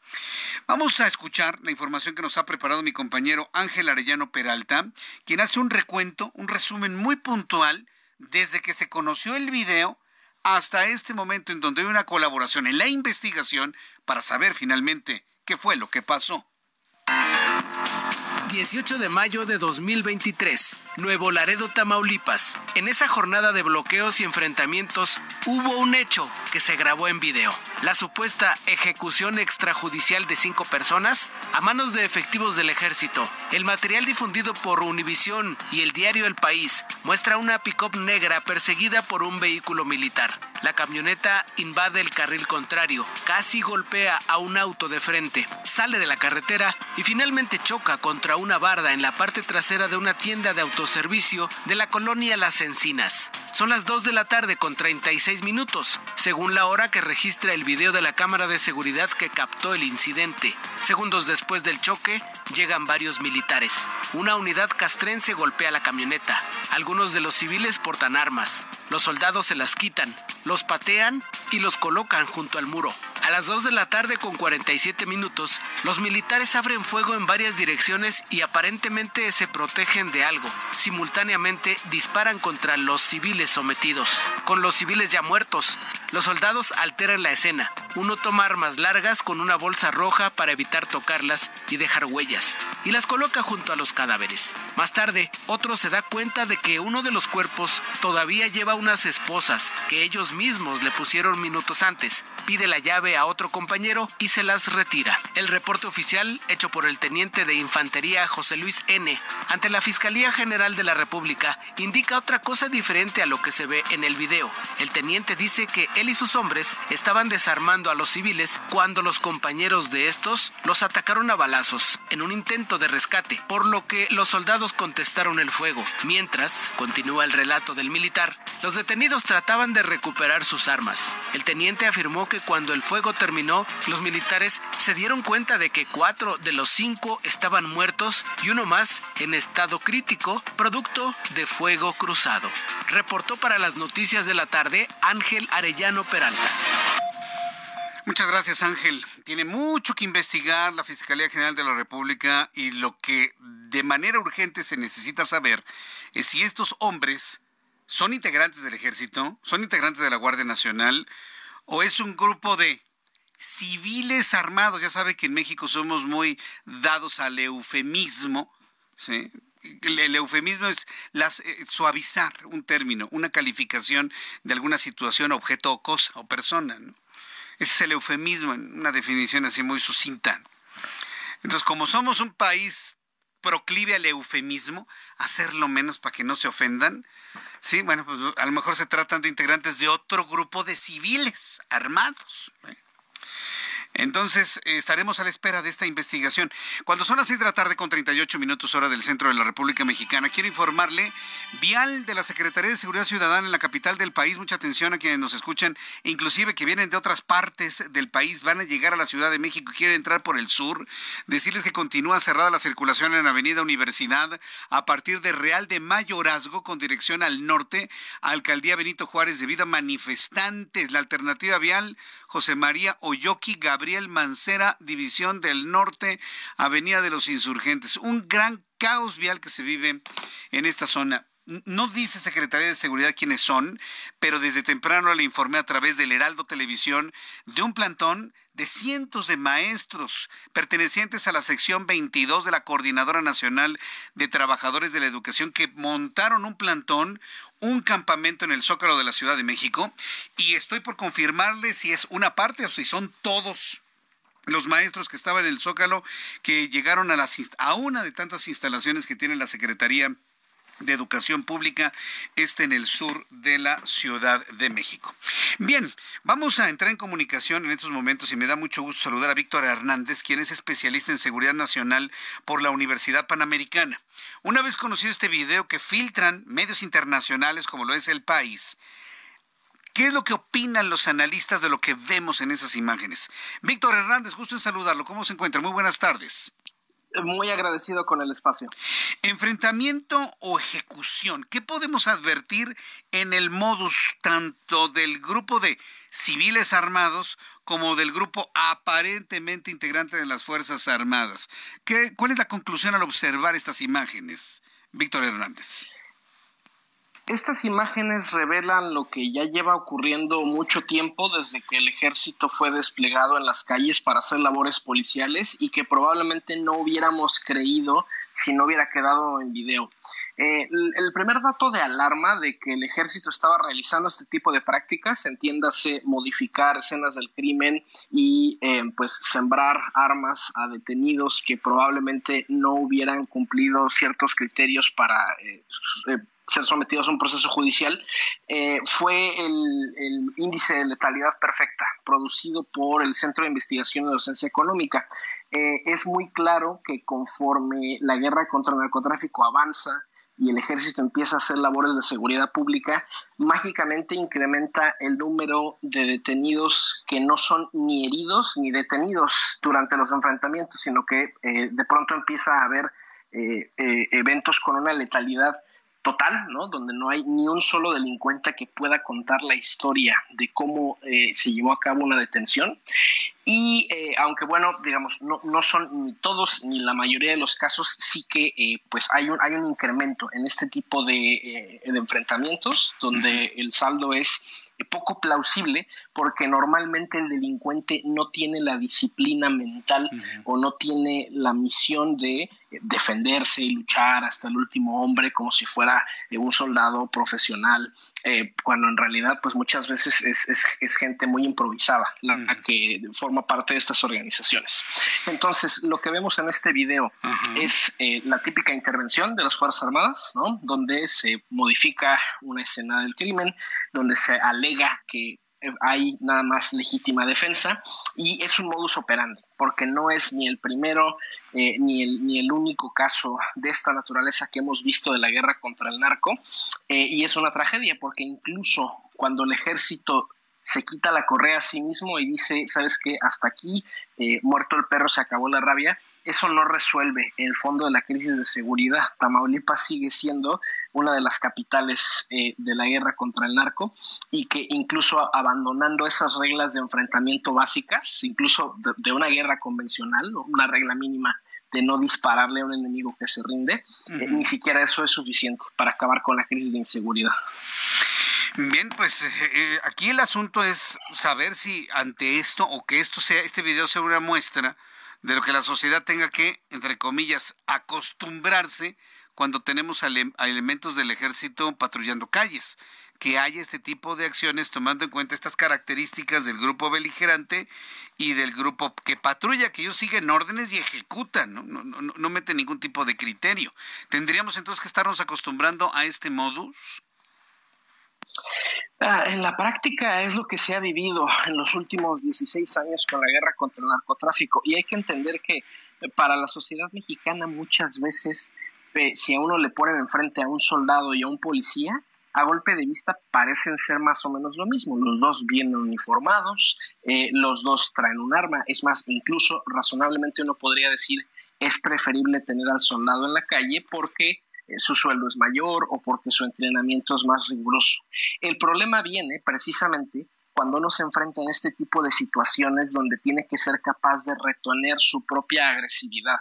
Vamos a escuchar la información que nos ha preparado mi compañero Ángel Arellano Peralta, quien hace un recuento, un resumen muy puntual desde que se conoció el video hasta este momento en donde hay una colaboración en la investigación para saber finalmente qué fue lo que pasó. 18 de mayo de 2023, Nuevo Laredo, Tamaulipas. En esa jornada de bloqueos y enfrentamientos hubo un hecho que se grabó en video. La supuesta ejecución extrajudicial de cinco personas a manos de efectivos del ejército. El material difundido por Univisión y el diario El País muestra una pick-up negra perseguida por un vehículo militar. La camioneta invade el carril contrario, casi golpea a un auto de frente, sale de la carretera y finalmente choca contra una barda en la parte trasera de una tienda de autoservicio de la colonia Las Encinas. Son las 2 de la tarde con 36 minutos, según la hora que registra el video de la cámara de seguridad que captó el incidente. Segundos después del choque, llegan varios militares. Una unidad castrense golpea la camioneta. Algunos de los civiles portan armas. Los soldados se las quitan, los patean y los colocan junto al muro. A las 2 de la tarde con 47 minutos, los militares abren fuego en varias direcciones y aparentemente se protegen de algo. Simultáneamente disparan contra los civiles sometidos. Con los civiles ya muertos, los soldados alteran la escena. Uno toma armas largas con una bolsa roja para evitar tocarlas y dejar huellas, y las coloca junto a los cadáveres. Más tarde, otro se da cuenta de que uno de los cuerpos todavía lleva unas esposas que ellos mismos le pusieron minutos antes. Pide la llave a otro compañero y se las retira. El reporte oficial, hecho por el teniente de infantería José Luis N., ante la Fiscalía General de la República, indica otra cosa diferente a lo que se ve en el video. El teniente dice que él y sus hombres estaban desarmando a los civiles cuando los compañeros de estos los atacaron a balazos en un intento de rescate, por lo que los soldados contestaron el fuego. Mientras, continúa el relato del militar, los detenidos trataban de recuperar sus armas. El teniente afirmó que cuando el fuego terminó, los militares se dieron cuenta de que cuatro de los cinco estaban muertos y uno más en estado crítico, producto de fuego cruzado. Reportó para las noticias de la tarde Ángel Arellano Peralta. Muchas gracias, Ángel. Tiene mucho que investigar la Fiscalía General de la República y lo que de manera urgente se necesita saber es si estos hombres son integrantes del ejército, son integrantes de la Guardia Nacional o es un grupo de civiles armados. Ya sabe que en México somos muy dados al eufemismo. El, eufemismo es eh, suavizar un término, una calificación de alguna situación, objeto o cosa o persona. Ese es el eufemismo en una definición así muy sucinta. Entonces, como somos un país proclive al eufemismo, hacerlo menos para que no se ofendan, Sí, bueno, pues a lo mejor se tratan de integrantes de otro grupo de civiles armados. ¿eh? Entonces, estaremos a la espera de esta investigación. Cuando son las 6 de la tarde con 38 minutos hora del centro de la República Mexicana, quiero informarle, vial de la Secretaría de Seguridad Ciudadana en la capital del país, mucha atención a quienes nos escuchan, inclusive que vienen de otras partes del país, van a llegar a la Ciudad de México y quieren entrar por el sur, decirles que continúa cerrada la circulación en Avenida Universidad a partir de Real de Mayorazgo con dirección al norte, Alcaldía Benito Juárez debido a manifestantes. La alternativa vial, José María Oyoki Gabriel Mancera, División del Norte, Avenida de los Insurgentes. Un gran caos vial que se vive en esta zona. No dice Secretaría de Seguridad quiénes son, pero desde temprano le informé a través del Heraldo Televisión de un plantón de cientos de maestros pertenecientes a la sección 22 de la Coordinadora Nacional de Trabajadores de la Educación que montaron un plantón, un campamento en el Zócalo de la Ciudad de México. Y estoy por confirmarle si es una parte o si son todos los maestros que estaban en el Zócalo que llegaron a, las, a una de tantas instalaciones que tiene la Secretaría de Educación Pública, este en el sur de la Ciudad de México. Bien, vamos a entrar en comunicación en estos momentos y me da mucho gusto saludar a Víctor Hernández, quien es especialista en seguridad nacional por la Universidad Panamericana. Una vez conocido este video que filtran medios internacionales como lo es El País, ¿Qué es lo que opinan los analistas de lo que vemos en esas imágenes? Víctor Hernández, gusto en saludarlo. ¿Cómo se encuentra? Muy buenas tardes muy agradecido con el espacio. Enfrentamiento o ejecución. ¿Qué podemos advertir en el modus tanto del grupo de civiles armados como del grupo aparentemente integrante de las Fuerzas Armadas? ¿Qué, ¿Cuál es la conclusión al observar estas imágenes, Víctor Hernández? Estas imágenes revelan lo que ya lleva ocurriendo mucho tiempo desde que el ejército fue desplegado en las calles para hacer labores policiales y que probablemente no hubiéramos creído si no hubiera quedado en video. Eh, el primer dato de alarma de que el ejército estaba realizando este tipo de prácticas, entiéndase modificar escenas del crimen y eh, pues sembrar armas a detenidos que probablemente no hubieran cumplido ciertos criterios para eh, ser sometidos a un proceso judicial, eh, fue el, índice de letalidad perfecta producido por el Centro de Investigación y Docencia Económica. Eh, es muy claro que conforme la guerra contra el narcotráfico avanza, y el ejército empieza a hacer labores de seguridad pública, mágicamente incrementa el número de detenidos que no son ni heridos ni detenidos durante los enfrentamientos, sino que eh, de pronto empieza a haber eventos con una letalidad total, ¿no? Donde no hay ni un solo delincuente que pueda contar la historia de cómo eh, se llevó a cabo una detención. Y eh, aunque bueno, digamos, no, no, son ni todos ni la mayoría de los casos, sí que eh, pues hay un, hay un incremento en este tipo de, de enfrentamientos donde el saldo es poco plausible porque normalmente el delincuente no tiene la disciplina mental o no tiene la misión de defenderse y luchar hasta el último hombre como si fuera eh, un soldado profesional, eh, cuando en realidad pues muchas veces es, es, gente muy improvisada la, que forma parte de estas organizaciones. Entonces lo que vemos en este video es eh, la típica intervención de las Fuerzas Armadas, ¿no? donde se modifica una escena del crimen, donde se alega que hay nada más legítima defensa y es un modus operandi, porque no es ni el primero eh, ni, el, ni el único caso de esta naturaleza que hemos visto de la guerra contra el narco eh, y es una tragedia porque incluso cuando el ejército se quita la correa a sí mismo y dice, sabes qué, hasta aquí, eh, muerto el perro, se acabó la rabia, eso no resuelve el fondo de la crisis de seguridad. Tamaulipas sigue siendo una de las capitales eh, de la guerra contra el narco y que incluso abandonando esas reglas de enfrentamiento básicas, incluso de, una guerra convencional, una regla mínima de no dispararle a un enemigo que se rinde, eh, ni siquiera eso es suficiente para acabar con la crisis de inseguridad. Bien, pues eh, eh, aquí el asunto es saber si ante esto o que esto sea, este video sea una muestra de lo que la sociedad tenga que, entre comillas, acostumbrarse cuando tenemos a, elementos del ejército patrullando calles, que haya este tipo de acciones tomando en cuenta estas características del grupo beligerante y del grupo que patrulla, que ellos siguen órdenes y ejecutan, no, no, no, meten ningún tipo de criterio. ¿Tendríamos entonces que estarnos acostumbrando a este modus? Ah, en la práctica es lo que se ha vivido en los últimos 16 años con la guerra contra el narcotráfico y hay que entender que para la sociedad mexicana muchas veces si a uno le ponen enfrente a un soldado y a un policía, a golpe de vista parecen ser más o menos lo mismo. Los dos vienen uniformados, eh, los dos traen un arma. Es más, incluso razonablemente uno podría decir es preferible tener al soldado en la calle porque eh, su sueldo es mayor o porque su entrenamiento es más riguroso. El problema viene precisamente cuando uno se enfrenta en este tipo de situaciones donde tiene que ser capaz de retener su propia agresividad.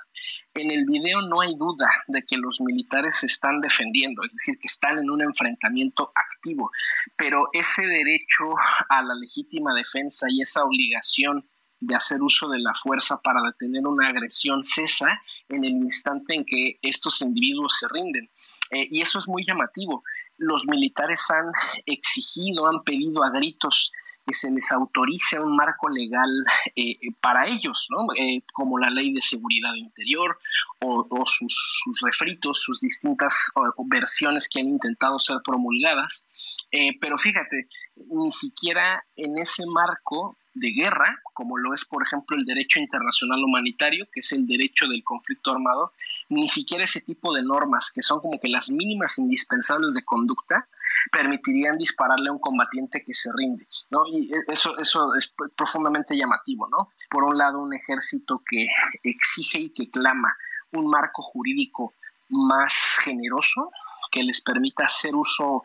En el video no hay duda de que los militares se están defendiendo, es decir, que están en un enfrentamiento activo, pero ese derecho a la legítima defensa y esa obligación de hacer uso de la fuerza para detener una agresión cesa en el instante en que estos individuos se rinden. Eh, y eso es muy llamativo. Los militares han exigido, han pedido a gritos que se les autorice un marco legal eh, para ellos, ¿no? Eh, como la ley de seguridad interior o, sus, refritos, sus distintas versiones que han intentado ser promulgadas. pero fíjate, ni siquiera en ese marco de guerra, como lo es, por ejemplo, el derecho internacional humanitario, que es el derecho del conflicto armado, ni siquiera ese tipo de normas, que son como que las mínimas indispensables de conducta, permitirían dispararle a un combatiente que se rinde, ¿no? Y eso, eso es profundamente llamativo, ¿no? Por un lado, un ejército que exige y que clama un marco jurídico más generoso, que les permita hacer uso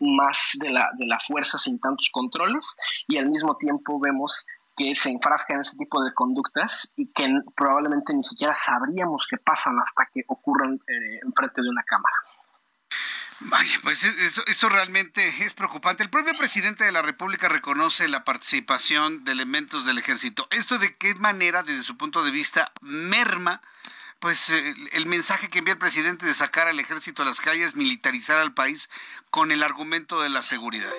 más de la, de la fuerza sin tantos controles y al mismo tiempo vemos que se enfrasca en ese tipo de conductas y que probablemente ni siquiera sabríamos que pasan hasta que ocurran eh, enfrente de una cámara. Vaya, pues esto, realmente es preocupante. El propio presidente de la República reconoce la participación de elementos del ejército. ¿Esto de qué manera, desde su punto de vista, merma pues eh, el mensaje que envía el presidente de sacar al ejército a las calles, militarizar al país con el argumento de la seguridad?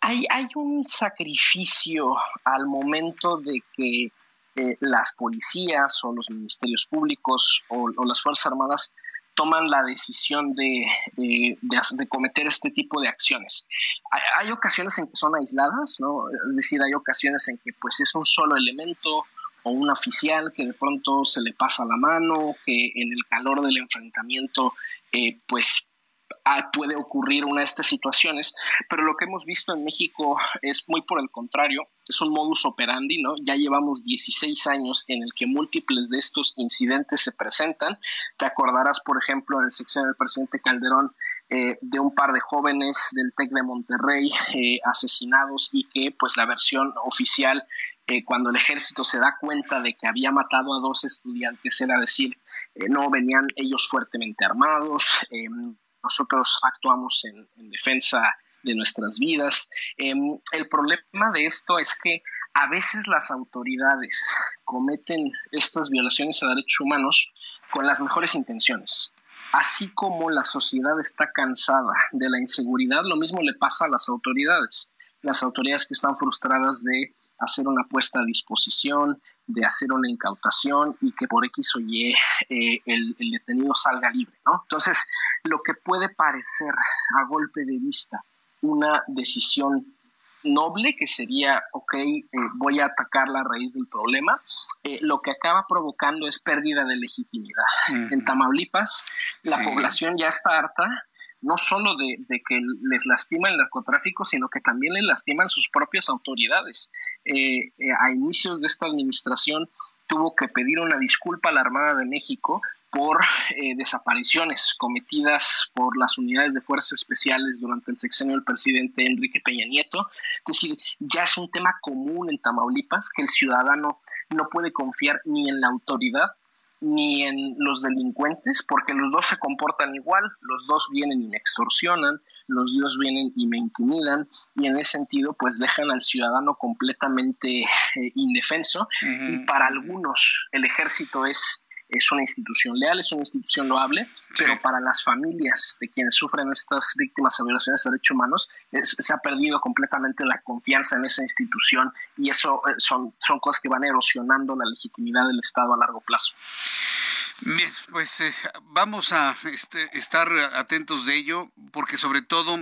Hay, hay un sacrificio al momento de que eh, las policías o los ministerios públicos o, las Fuerzas Armadas toman la decisión de, de, cometer este tipo de acciones. Hay, hay, ocasiones en que son aisladas, ¿no? Es decir, hay ocasiones en que pues es un solo elemento o un oficial que de pronto se le pasa la mano, que en el calor del enfrentamiento eh, pues puede ocurrir una de estas situaciones, pero lo que hemos visto en México es muy por el contrario, es un modus operandi, ¿no? Ya llevamos 16 años en el que múltiples de estos incidentes se presentan. Te acordarás, por ejemplo, en el sección del presidente Calderón eh, de un par de jóvenes del TEC de Monterrey eh, asesinados y que pues la versión oficial cuando el ejército se da cuenta de que había matado a dos estudiantes, era decir, eh, no venían ellos fuertemente armados, eh, nosotros actuamos en, defensa de nuestras vidas. Eh, el problema de esto es que a veces las autoridades cometen estas violaciones a derechos humanos con las mejores intenciones. Así como la sociedad está cansada de la inseguridad, lo mismo le pasa a las autoridades las autoridades que están frustradas de hacer una puesta a disposición, de hacer una incautación y que por X o Y eh, el, detenido salga libre, ¿no? Entonces, lo que puede parecer a golpe de vista una decisión noble, que sería, ok, eh, voy a atacar la raíz del problema, eh, lo que acaba provocando es pérdida de legitimidad. En Tamaulipas, la población ya está harta no solo de, que les lastima el narcotráfico, sino que también les lastiman sus propias autoridades. Eh, eh, a inicios de esta administración tuvo que pedir una disculpa a la Armada de México por eh, desapariciones cometidas por las unidades de fuerzas especiales durante el sexenio del presidente Enrique Peña Nieto. Es decir, ya es un tema común en Tamaulipas que el ciudadano no puede confiar ni en la autoridad ni en los delincuentes, porque los dos se comportan igual, los dos vienen y me extorsionan, los dos vienen y me intimidan, y en ese sentido, pues dejan al ciudadano completamente eh, indefenso, y para algunos el ejército es es una institución leal, es una institución loable, pero para las familias de quienes sufren estas víctimas de violaciones de derechos humanos, se ha perdido completamente la confianza en esa institución y eso eh, son, son cosas que van erosionando la legitimidad del Estado a largo plazo. Bien, pues eh, vamos a este, estar atentos de ello, porque sobre todo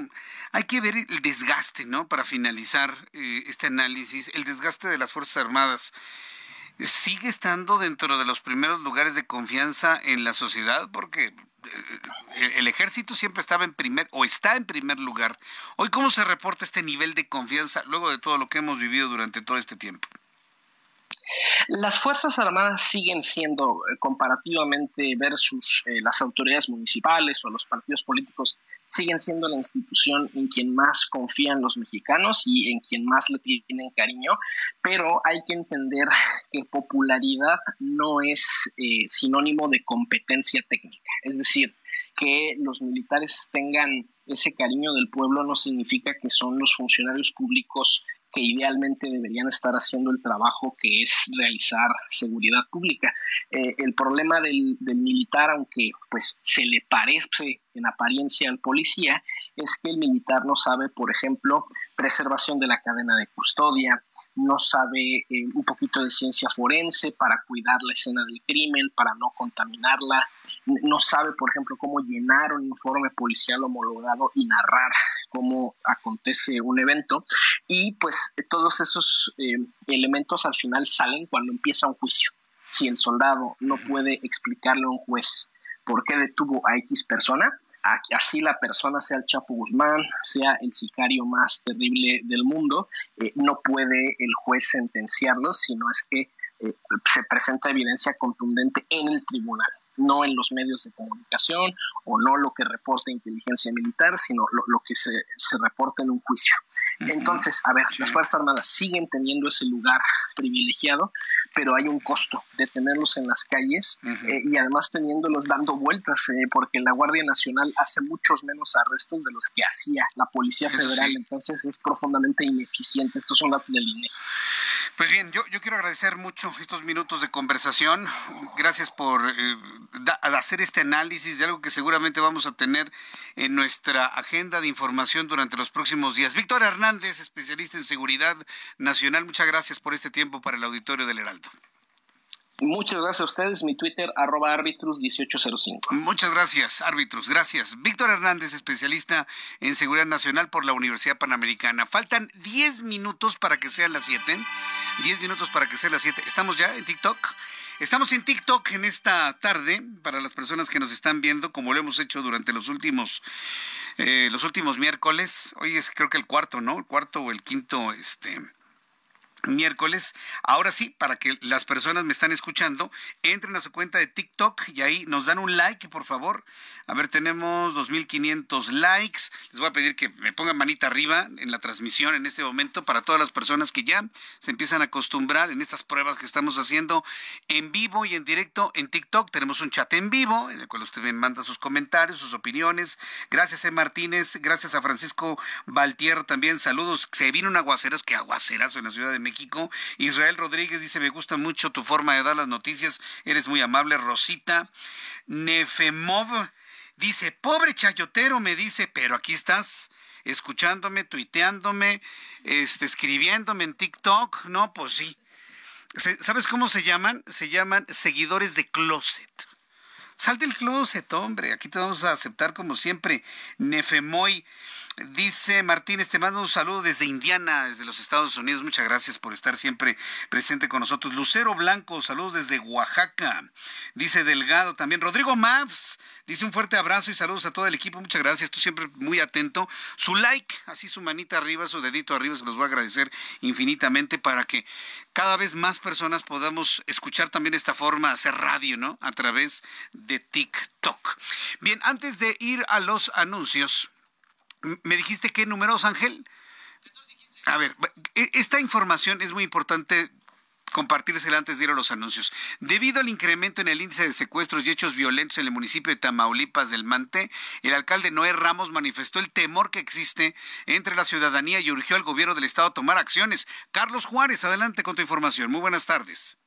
hay que ver el desgaste, ¿no? Para finalizar eh, este análisis, el desgaste de las Fuerzas Armadas sigue estando dentro de los primeros lugares de confianza en la sociedad porque eh, el ejército siempre estaba en primer o está en primer lugar. Hoy, ¿cómo se reporta este nivel de confianza luego de todo lo que hemos vivido durante todo este tiempo? Las Fuerzas Armadas siguen siendo, eh, comparativamente versus eh, las autoridades municipales o los partidos políticos, siguen siendo la institución en quien más confían los mexicanos y en quien más le tienen cariño, pero hay que entender <laughs> que popularidad no es eh, sinónimo de competencia técnica. Es decir, que los militares tengan ese cariño del pueblo no significa que son los funcionarios públicos que idealmente deberían estar haciendo el trabajo que es realizar seguridad pública. Eh, el problema del, del, militar, aunque pues se le parece en apariencia al policía, es que el militar no sabe, por ejemplo, preservación de la cadena de custodia, no sabe eh, un poquito de ciencia forense para cuidar la escena del crimen, para no contaminarla, no sabe, por ejemplo, cómo llenar un informe policial homologado y narrar cómo acontece un evento. Y pues todos esos eh, elementos al final salen cuando empieza un juicio. Si el soldado no puede explicarle a un juez por qué detuvo a X persona, así la persona sea el Chapo Guzmán, sea el sicario más terrible del mundo, eh, no puede el juez sentenciarlo, sino es que eh, se presenta evidencia contundente en el tribunal no en los medios de comunicación o no lo que reporta inteligencia militar, sino lo, que se, se, reporta en un juicio. Entonces, a ver, las Fuerzas Armadas siguen teniendo ese lugar privilegiado, pero hay un costo de tenerlos en las calles eh, y además teniéndolos dando vueltas, eh, porque la Guardia Nacional hace muchos menos arrestos de los que hacía la Policía Federal, entonces es profundamente ineficiente. Estos son datos del INE. Pues bien, yo, yo quiero agradecer mucho estos minutos de conversación. Gracias por eh, hacer este análisis de algo que seguramente vamos a tener en nuestra agenda de información durante los próximos días. Víctor Hernández, especialista en seguridad nacional, muchas gracias por este tiempo para el auditorio del Heraldo. Muchas gracias a ustedes. Mi Twitter, arroba árbitros1805. Muchas gracias, árbitros. Gracias. Víctor Hernández, especialista en seguridad nacional por la Universidad Panamericana. Faltan 10 minutos para que sean las 7. 10 minutos para que sean las 7. ¿Estamos ya en TikTok? Estamos en TikTok en esta tarde para las personas que nos están viendo, como lo hemos hecho durante los últimos eh, los últimos miércoles. Hoy es creo que el cuarto, ¿no? El cuarto o el quinto, este miércoles. Ahora sí, para que las personas me están escuchando, entren a su cuenta de TikTok y ahí nos dan un like, por favor. A ver, tenemos 2.500 likes. Les voy a pedir que me pongan manita arriba en la transmisión en este momento para todas las personas que ya se empiezan a acostumbrar en estas pruebas que estamos haciendo en vivo y en directo en TikTok. Tenemos un chat en vivo en el cual usted me manda sus comentarios, sus opiniones. Gracias a Martínez, gracias a Francisco Valtier también. Saludos. Se vino un aguacero, es que aguacerazo en la Ciudad de México. Israel Rodríguez dice, me gusta mucho tu forma de dar las noticias. Eres muy amable. Rosita. Nefemov Dice, pobre chayotero, me dice, pero aquí estás escuchándome, tuiteándome, este, escribiéndome en TikTok. No, pues sí. ¿Sabes cómo se llaman? Se llaman seguidores de closet. Sal del closet, hombre. Aquí te vamos a aceptar como siempre. Nefemoy. Dice Martínez, te mando un saludo desde Indiana, desde los Estados Unidos. Muchas gracias por estar siempre presente con nosotros. Lucero Blanco, saludos desde Oaxaca. Dice Delgado también. Rodrigo Mavs, dice un fuerte abrazo y saludos a todo el equipo. Muchas gracias, tú siempre muy atento. Su like, así su manita arriba, su dedito arriba, se los voy a agradecer infinitamente para que cada vez más personas podamos escuchar también esta forma hacer radio, ¿no? A través de TikTok. Bien, antes de ir a los anuncios. ¿Me dijiste qué números, Ángel? A ver, e, esta información es muy importante compartírsela antes de ir a los anuncios. Debido al incremento en el índice de secuestros y hechos violentos en el municipio de Tamaulipas del Mante, el alcalde Noé Ramos manifestó el temor que existe entre la ciudadanía y urgió al gobierno del estado a tomar acciones. Carlos Juárez, adelante con tu información. Muy buenas tardes.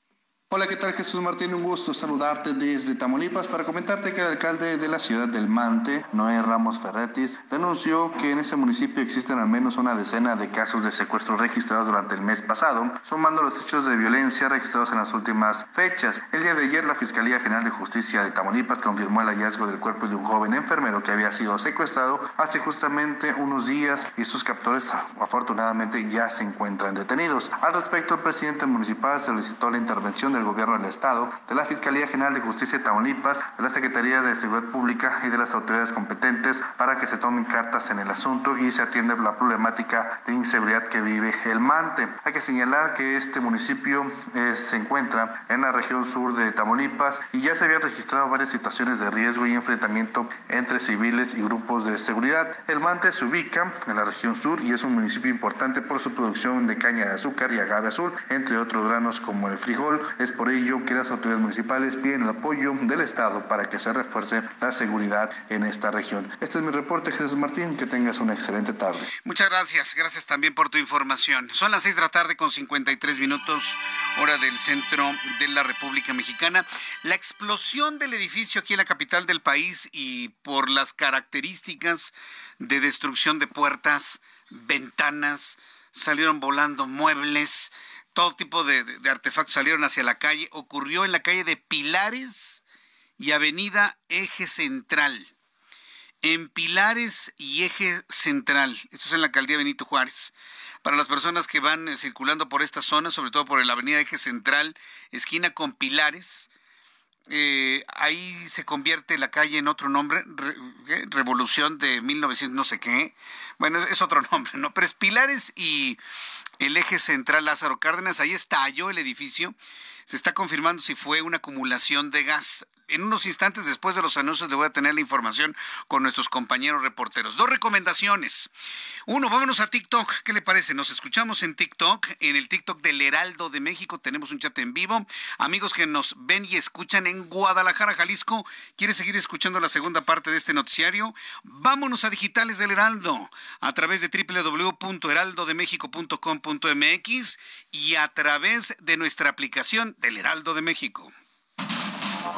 Hola, ¿qué tal Jesús Martín? Un gusto saludarte desde Tamaulipas para comentarte que el alcalde de la ciudad del Mante, Noé Ramos Ferretis, denunció que en ese municipio existen al menos una decena de casos de secuestro registrados durante el mes pasado, sumando los hechos de violencia registrados en las últimas fechas. El día de ayer la Fiscalía General de Justicia de Tamaulipas confirmó el hallazgo del cuerpo de un joven enfermero que había sido secuestrado hace justamente unos días y sus captores afortunadamente ya se encuentran detenidos. Al respecto, el presidente municipal solicitó la intervención de del Gobierno del Estado, de la Fiscalía General de Justicia de Tamaulipas, de la Secretaría de Seguridad Pública y de las autoridades competentes para que se tomen cartas en el asunto y se atienda la problemática de inseguridad que vive el Mante. Hay que señalar que este municipio eh, se encuentra en la región sur de Tamaulipas y ya se habían registrado varias situaciones de riesgo y enfrentamiento entre civiles y grupos de seguridad. El Mante se ubica en la región sur y es un municipio importante por su producción de caña de azúcar y agave azul, entre otros granos como el frijol. Por ello que las autoridades municipales piden el apoyo del Estado para que se refuerce la seguridad en esta región. Este es mi reporte, Jesús Martín. Que tengas una excelente tarde. Muchas gracias. Gracias también por tu información. Son las 6 de la tarde con 53 minutos, hora del centro de la República Mexicana. La explosión del edificio aquí en la capital del país y por las características de destrucción de puertas, ventanas, salieron volando muebles, todo tipo de, artefactos salieron hacia la calle. Ocurrió en la calle de Pilares y Avenida Eje Central. En Pilares y Eje Central, esto es en la alcaldía Benito Juárez. Para las personas que van eh, circulando por esta zona, sobre todo por la avenida Eje Central, esquina con Pilares, eh, ahí se convierte la calle en otro nombre, Revolución de 1900 no sé qué. Bueno, es otro <laughs> nombre, ¿no? Pero es Pilares y el eje central Lázaro Cárdenas, ahí estalló el edificio. Se está confirmando si fue una acumulación de gas en unos instantes después de los anuncios le voy a tener la información con nuestros compañeros reporteros. Dos recomendaciones. Uno, vámonos a TikTok. ¿Qué le parece? Nos escuchamos en TikTok, en el TikTok del Heraldo de México. Tenemos un chat en vivo. Amigos que nos ven y escuchan en Guadalajara, Jalisco. ¿Quieres seguir escuchando la segunda parte de este noticiario? Vámonos a Digitales del Heraldo a través de www.heraldodemexico.com.mx y a través de nuestra aplicación del Heraldo de México.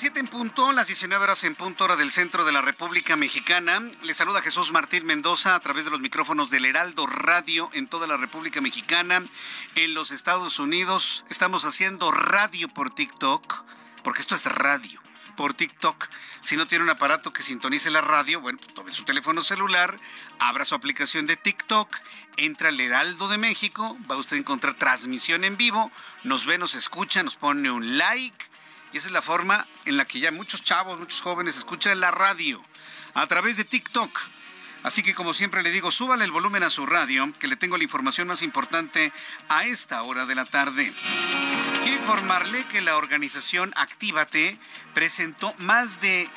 Las 7 en punto, las 19 horas en punto hora del centro de la República Mexicana. Le saluda Jesús Martín Mendoza a través de los micrófonos del Heraldo Radio en toda la República Mexicana. En los Estados Unidos estamos haciendo radio por TikTok, porque esto es radio por TikTok. Si no tiene un aparato que sintonice la radio, bueno, tome su teléfono celular, abra su aplicación de TikTok, entra al Heraldo de México, va usted a encontrar transmisión en vivo, nos ve, nos escucha, nos pone un like y esa es la forma en la que ya muchos chavos, muchos jóvenes escuchan la radio a través de TikTok. Así que como siempre le digo, súbale el volumen a su radio, que le tengo la información más importante a esta hora de la tarde. Quiero informarle que la organización Actívate presentó más de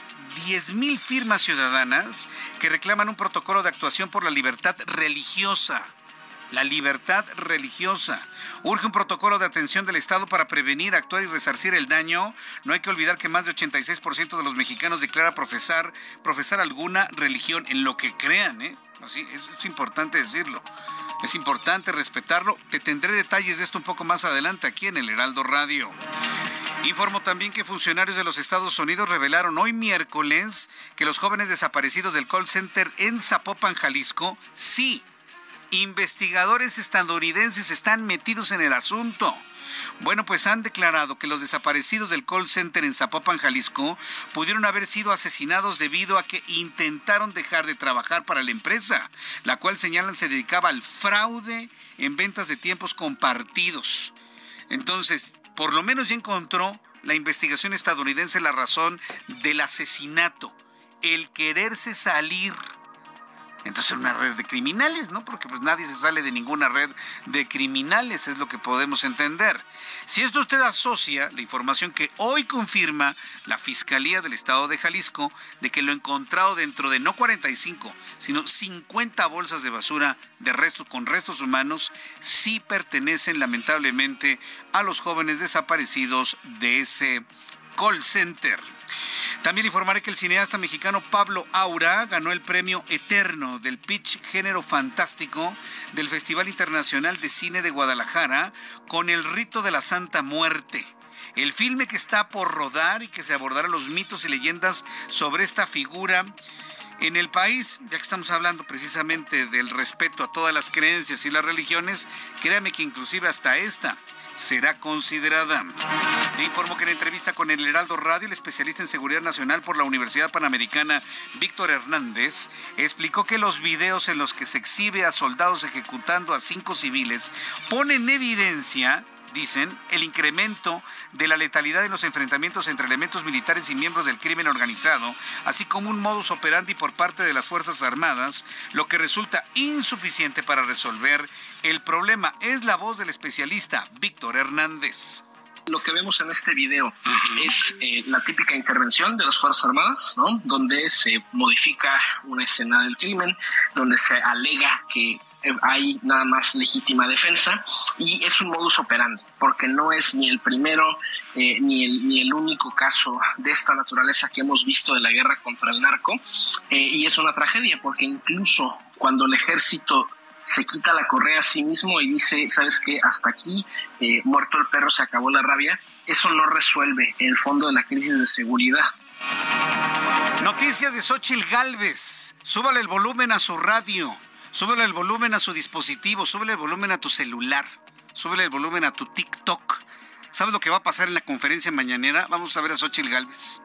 10.000 firmas ciudadanas que reclaman un protocolo de actuación por la libertad religiosa la libertad religiosa. Urge un protocolo de atención del Estado para prevenir, actuar y resarcir el daño. No hay que olvidar que más de 86% de los mexicanos declara profesar, profesar alguna religión en lo que crean. ¿eh? Así, es, es importante decirlo. Es importante respetarlo. Te tendré detalles de esto un poco más adelante aquí en el Heraldo Radio. Informo también que funcionarios de los Estados Unidos revelaron hoy miércoles que los jóvenes desaparecidos del call center en Zapopan, Jalisco, sí investigadores estadounidenses están metidos en el asunto. Bueno, pues han declarado que los desaparecidos del call center en Zapopan, Jalisco, pudieron haber sido asesinados debido a que intentaron dejar de trabajar para la empresa, la cual señalan se dedicaba al fraude en ventas de tiempos compartidos. Entonces, por lo menos ya encontró la investigación estadounidense la razón del asesinato, el quererse salir entonces una red de criminales, ¿no? Porque pues nadie se sale de ninguna red de criminales, es lo que podemos entender. Si esto usted asocia la información que hoy confirma la Fiscalía del Estado de Jalisco de que lo encontrado dentro de no 45, sino 50 bolsas de basura de restos con restos humanos, sí pertenecen lamentablemente a los jóvenes desaparecidos de ese call center. También informaré que el cineasta mexicano Pablo Aura ganó el premio Eterno del Pitch Género Fantástico del Festival Internacional de Cine de Guadalajara con El Rito de la Santa Muerte. El filme que está por rodar y que se abordará los mitos y leyendas sobre esta figura en el país, ya que estamos hablando precisamente del respeto a todas las creencias y las religiones, créame que inclusive hasta esta será considerada. Le informo que en entrevista con el Heraldo Radio, el especialista en seguridad nacional por la Universidad Panamericana, Víctor Hernández, explicó que los videos en los que se exhibe a soldados ejecutando a cinco civiles ponen en evidencia dicen, el incremento de la letalidad en los enfrentamientos entre elementos militares y miembros del crimen organizado, así como un modus operandi por parte de las Fuerzas Armadas, lo que resulta insuficiente para resolver el problema. Es la voz del especialista Víctor Hernández lo que vemos en este video es eh, la típica intervención de las Fuerzas Armadas, ¿no? Donde se modifica una escena del crimen, donde se alega que hay nada más legítima defensa y es un modus operandi, porque no es ni el primero eh, ni, el, ni el único caso de esta naturaleza que hemos visto de la guerra contra el narco eh, y es una tragedia porque incluso cuando el ejército se quita la correa a sí mismo y dice, sabes qué, hasta aquí, eh, muerto el perro, se acabó la rabia, eso no resuelve el fondo de la crisis de seguridad. Noticias de Xochil Galvez. Súbale el volumen a su radio. Súbele el volumen a su dispositivo, súbele el volumen a tu celular, súbele el volumen a tu TikTok. ¿Sabes lo que va a pasar en la conferencia mañanera? Vamos a ver a Xochitl Galvez.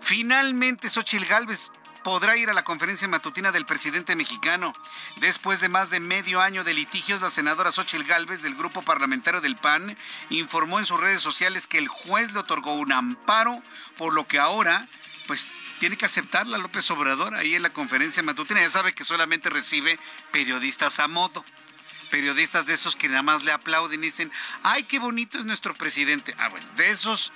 Finalmente Xochitl Galvez podrá ir a la conferencia matutina del presidente mexicano. Después de más de medio año de litigios, la senadora Xochitl Galvez del grupo parlamentario del PAN informó en sus redes sociales que el juez le otorgó un amparo, por lo que ahora pues tiene que aceptarla López Obrador ahí en la conferencia matutina. Ya sabe que solamente recibe periodistas a modo. Periodistas de esos que nada más le aplauden y dicen, ay, qué bonito es nuestro presidente. Ah, bueno, de esos,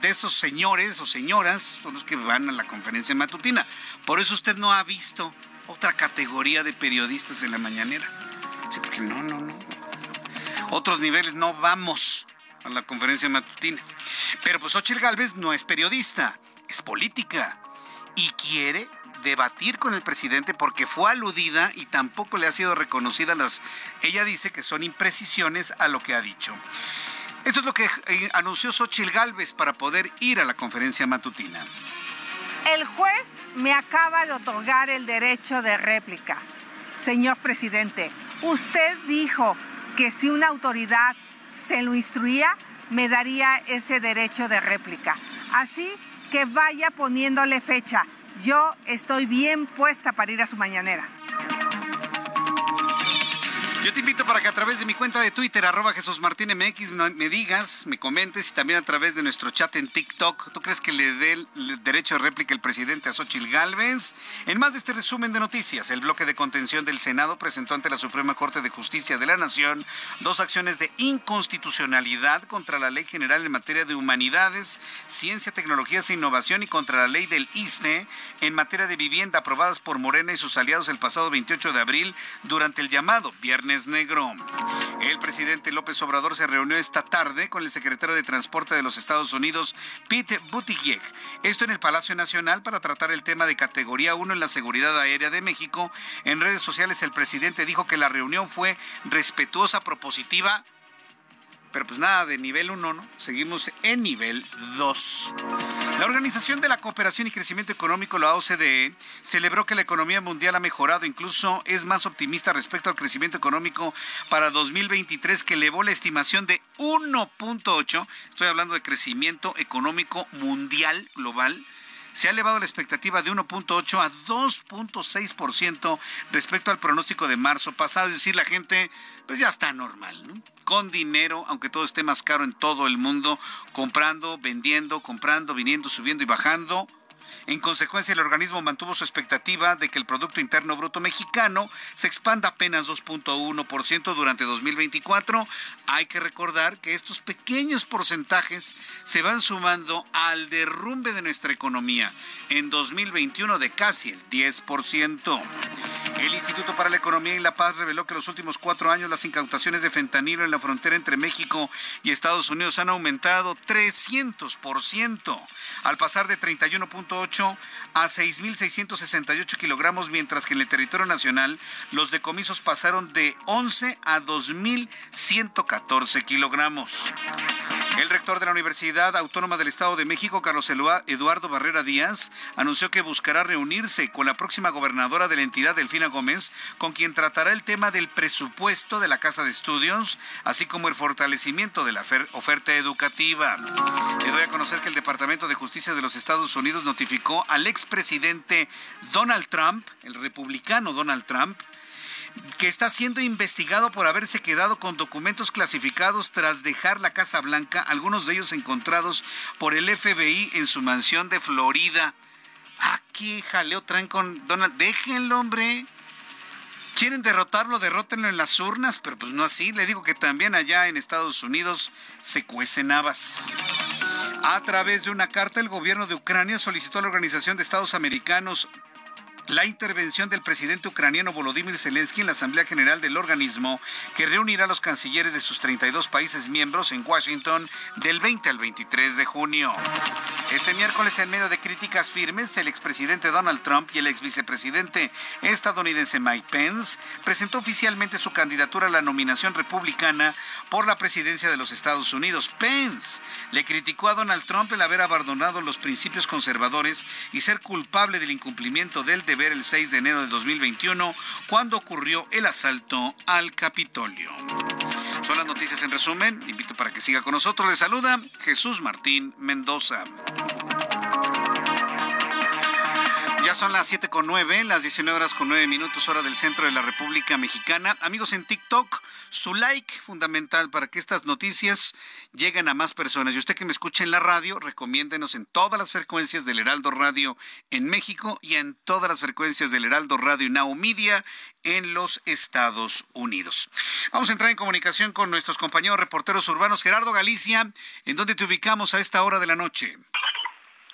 de esos señores o señoras son los que van a la conferencia matutina. Por eso usted no ha visto otra categoría de periodistas en la mañanera. Sí, porque no, no, no. Otros niveles no vamos a la conferencia matutina. Pero pues Ochil Gálvez no es periodista, es política y quiere debatir con el presidente porque fue aludida y tampoco le ha sido reconocida las... Ella dice que son imprecisiones a lo que ha dicho. Esto es lo que eh, anunció Xochil Gálvez para poder ir a la conferencia matutina. El juez me acaba de otorgar el derecho de réplica. Señor presidente, usted dijo que si una autoridad se lo instruía, me daría ese derecho de réplica. Así que vaya poniéndole fecha. Yo estoy bien puesta para ir a su mañanera. Para que a través de mi cuenta de Twitter, arroba Jesús Martín MX, me digas, me comentes y también a través de nuestro chat en TikTok. ¿Tú crees que le dé el derecho de réplica el presidente a Xochitl Galvez? En más de este resumen de noticias, el bloque de contención del Senado presentó ante la Suprema Corte de Justicia de la Nación dos acciones de inconstitucionalidad contra la Ley General en materia de humanidades, ciencia, tecnologías e innovación y contra la ley del ISNE en materia de vivienda aprobadas por Morena y sus aliados el pasado 28 de abril durante el llamado Viernes Negro. El presidente López Obrador se reunió esta tarde con el secretario de Transporte de los Estados Unidos, Pete Buttigieg. Esto en el Palacio Nacional para tratar el tema de categoría 1 en la seguridad aérea de México. En redes sociales el presidente dijo que la reunión fue respetuosa, propositiva pero pues nada de nivel 1, ¿no? Seguimos en nivel 2. La Organización de la Cooperación y Crecimiento Económico, la OCDE, celebró que la economía mundial ha mejorado, incluso es más optimista respecto al crecimiento económico para 2023, que elevó la estimación de 1.8, estoy hablando de crecimiento económico mundial, global, se ha elevado la expectativa de 1.8 a 2.6% respecto al pronóstico de marzo pasado. Es decir, la gente pues ya está normal, ¿no? Con dinero, aunque todo esté más caro en todo el mundo, comprando, vendiendo, comprando, viniendo, subiendo y bajando. En consecuencia, el organismo mantuvo su expectativa de que el Producto Interno Bruto mexicano se expanda apenas 2.1% durante 2024. Hay que recordar que estos pequeños porcentajes se van sumando al derrumbe de nuestra economía en 2021 de casi el 10%. El Instituto para la Economía y la Paz reveló que en los últimos cuatro años las incautaciones de fentanilo en la frontera entre México y Estados Unidos han aumentado 300%, al pasar de 31.8 a 6.668 kilogramos, mientras que en el territorio nacional los decomisos pasaron de 11 a 2.114 kilogramos. El rector de la Universidad Autónoma del Estado de México, Carlos Eduardo Barrera Díaz, anunció que buscará reunirse con la próxima gobernadora de la entidad, Delfina Gómez, con quien tratará el tema del presupuesto de la Casa de Estudios, así como el fortalecimiento de la oferta educativa. Le doy a conocer que el Departamento de Justicia de los Estados Unidos notificó al expresidente Donald Trump, el republicano Donald Trump, que está siendo investigado por haberse quedado con documentos clasificados tras dejar la Casa Blanca, algunos de ellos encontrados por el FBI en su mansión de Florida. Aquí jaleo traen con Donald. Déjenlo, hombre. Quieren derrotarlo, derrótenlo en las urnas, pero pues no así. Le digo que también allá en Estados Unidos se cuecen habas. A través de una carta, el gobierno de Ucrania solicitó a la Organización de Estados Americanos la intervención del presidente ucraniano Volodymyr Zelensky en la Asamblea General del organismo que reunirá a los cancilleres de sus 32 países miembros en Washington del 20 al 23 de junio. Este miércoles, en medio de críticas firmes, el expresidente Donald Trump y el ex vicepresidente estadounidense Mike Pence presentó oficialmente su candidatura a la nominación republicana por la presidencia de los Estados Unidos. Pence le criticó a Donald Trump el haber abandonado los principios conservadores y ser culpable del incumplimiento del el 6 de enero de 2021, cuando ocurrió el asalto al Capitolio. Son las noticias en resumen. Invito para que siga con nosotros. Le saluda Jesús Martín Mendoza. Son las 7 con 9, las 19 horas con 9 minutos, hora del centro de la República Mexicana. Amigos en TikTok, su like fundamental para que estas noticias lleguen a más personas. Y usted que me escucha en la radio, recomiéndenos en todas las frecuencias del Heraldo Radio en México y en todas las frecuencias del Heraldo Radio Media en los Estados Unidos. Vamos a entrar en comunicación con nuestros compañeros reporteros urbanos. Gerardo Galicia, ¿en dónde te ubicamos a esta hora de la noche?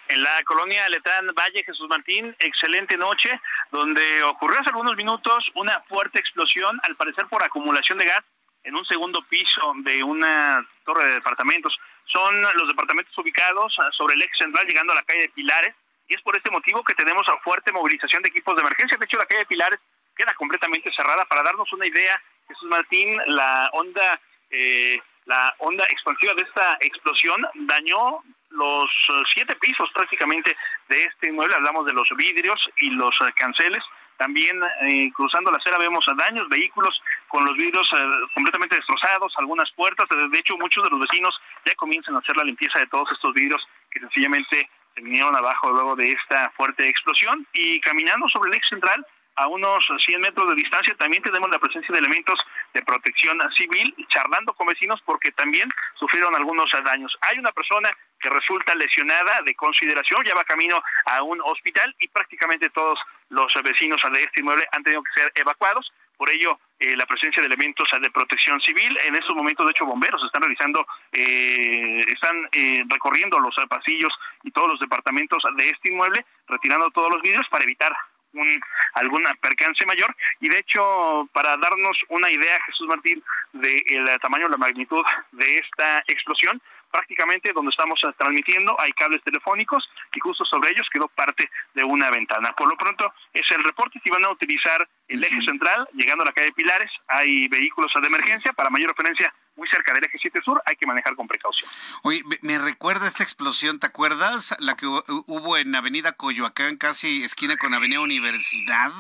En la colonia Letrán Valle Jesús Martín, excelente noche, donde ocurrió hace algunos minutos una fuerte explosión, al parecer por acumulación de gas, en un segundo piso de una torre de departamentos. Son los departamentos ubicados sobre el eje central, llegando a la calle de Pilares, y es por este motivo que tenemos fuerte movilización de equipos de emergencia. De hecho, la calle de Pilares queda completamente cerrada. Para darnos una idea, Jesús Martín, la onda... Eh, la onda expansiva de esta explosión dañó los eh, siete pisos prácticamente de este inmueble, hablamos de los vidrios y los eh, canceles. También eh, cruzando la acera vemos daños, vehículos con los vidrios completamente destrozados, algunas puertas. De hecho, muchos de los vecinos ya comienzan a hacer la limpieza de todos estos vidrios que sencillamente se vinieron abajo luego de esta fuerte explosión. Y caminando sobre el eje central, a unos 100 metros de distancia también tenemos la presencia de elementos de protección civil charlando con vecinos porque también sufrieron algunos daños. Hay una persona que resulta lesionada de consideración, ya va camino a un hospital y prácticamente todos los vecinos de este inmueble han tenido que ser evacuados. Por ello, eh, la presencia de elementos de protección civil. En estos momentos, de hecho, bomberos están realizando, eh, están eh, recorriendo los pasillos y todos los departamentos de este inmueble, retirando todos los vidrios para evitar un, algún percance mayor. Y de hecho, para darnos una idea, Jesús Martín, del tamaño, la magnitud de esta explosión, prácticamente donde estamos transmitiendo hay cables telefónicos y justo sobre ellos quedó parte de una ventana. Por lo pronto es el reporte si van a utilizar el eje central llegando a la calle Pilares, hay vehículos de emergencia para mayor referencia muy cerca del eje 7 sur, hay que manejar con precaución. Oye, me recuerda esta explosión, ¿te acuerdas? La que hubo en Avenida Coyoacán, casi esquina con Avenida Universidad,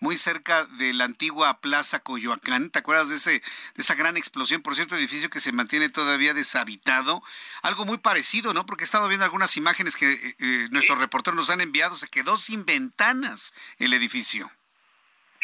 muy cerca de la antigua Plaza Coyoacán. ¿Te acuerdas de, ese, de esa gran explosión? Por cierto, edificio que se mantiene todavía deshabitado. Algo muy parecido, ¿no? Porque he estado viendo algunas imágenes que eh, eh, nuestros reporteros nos han enviado. Se quedó sin ventanas el edificio.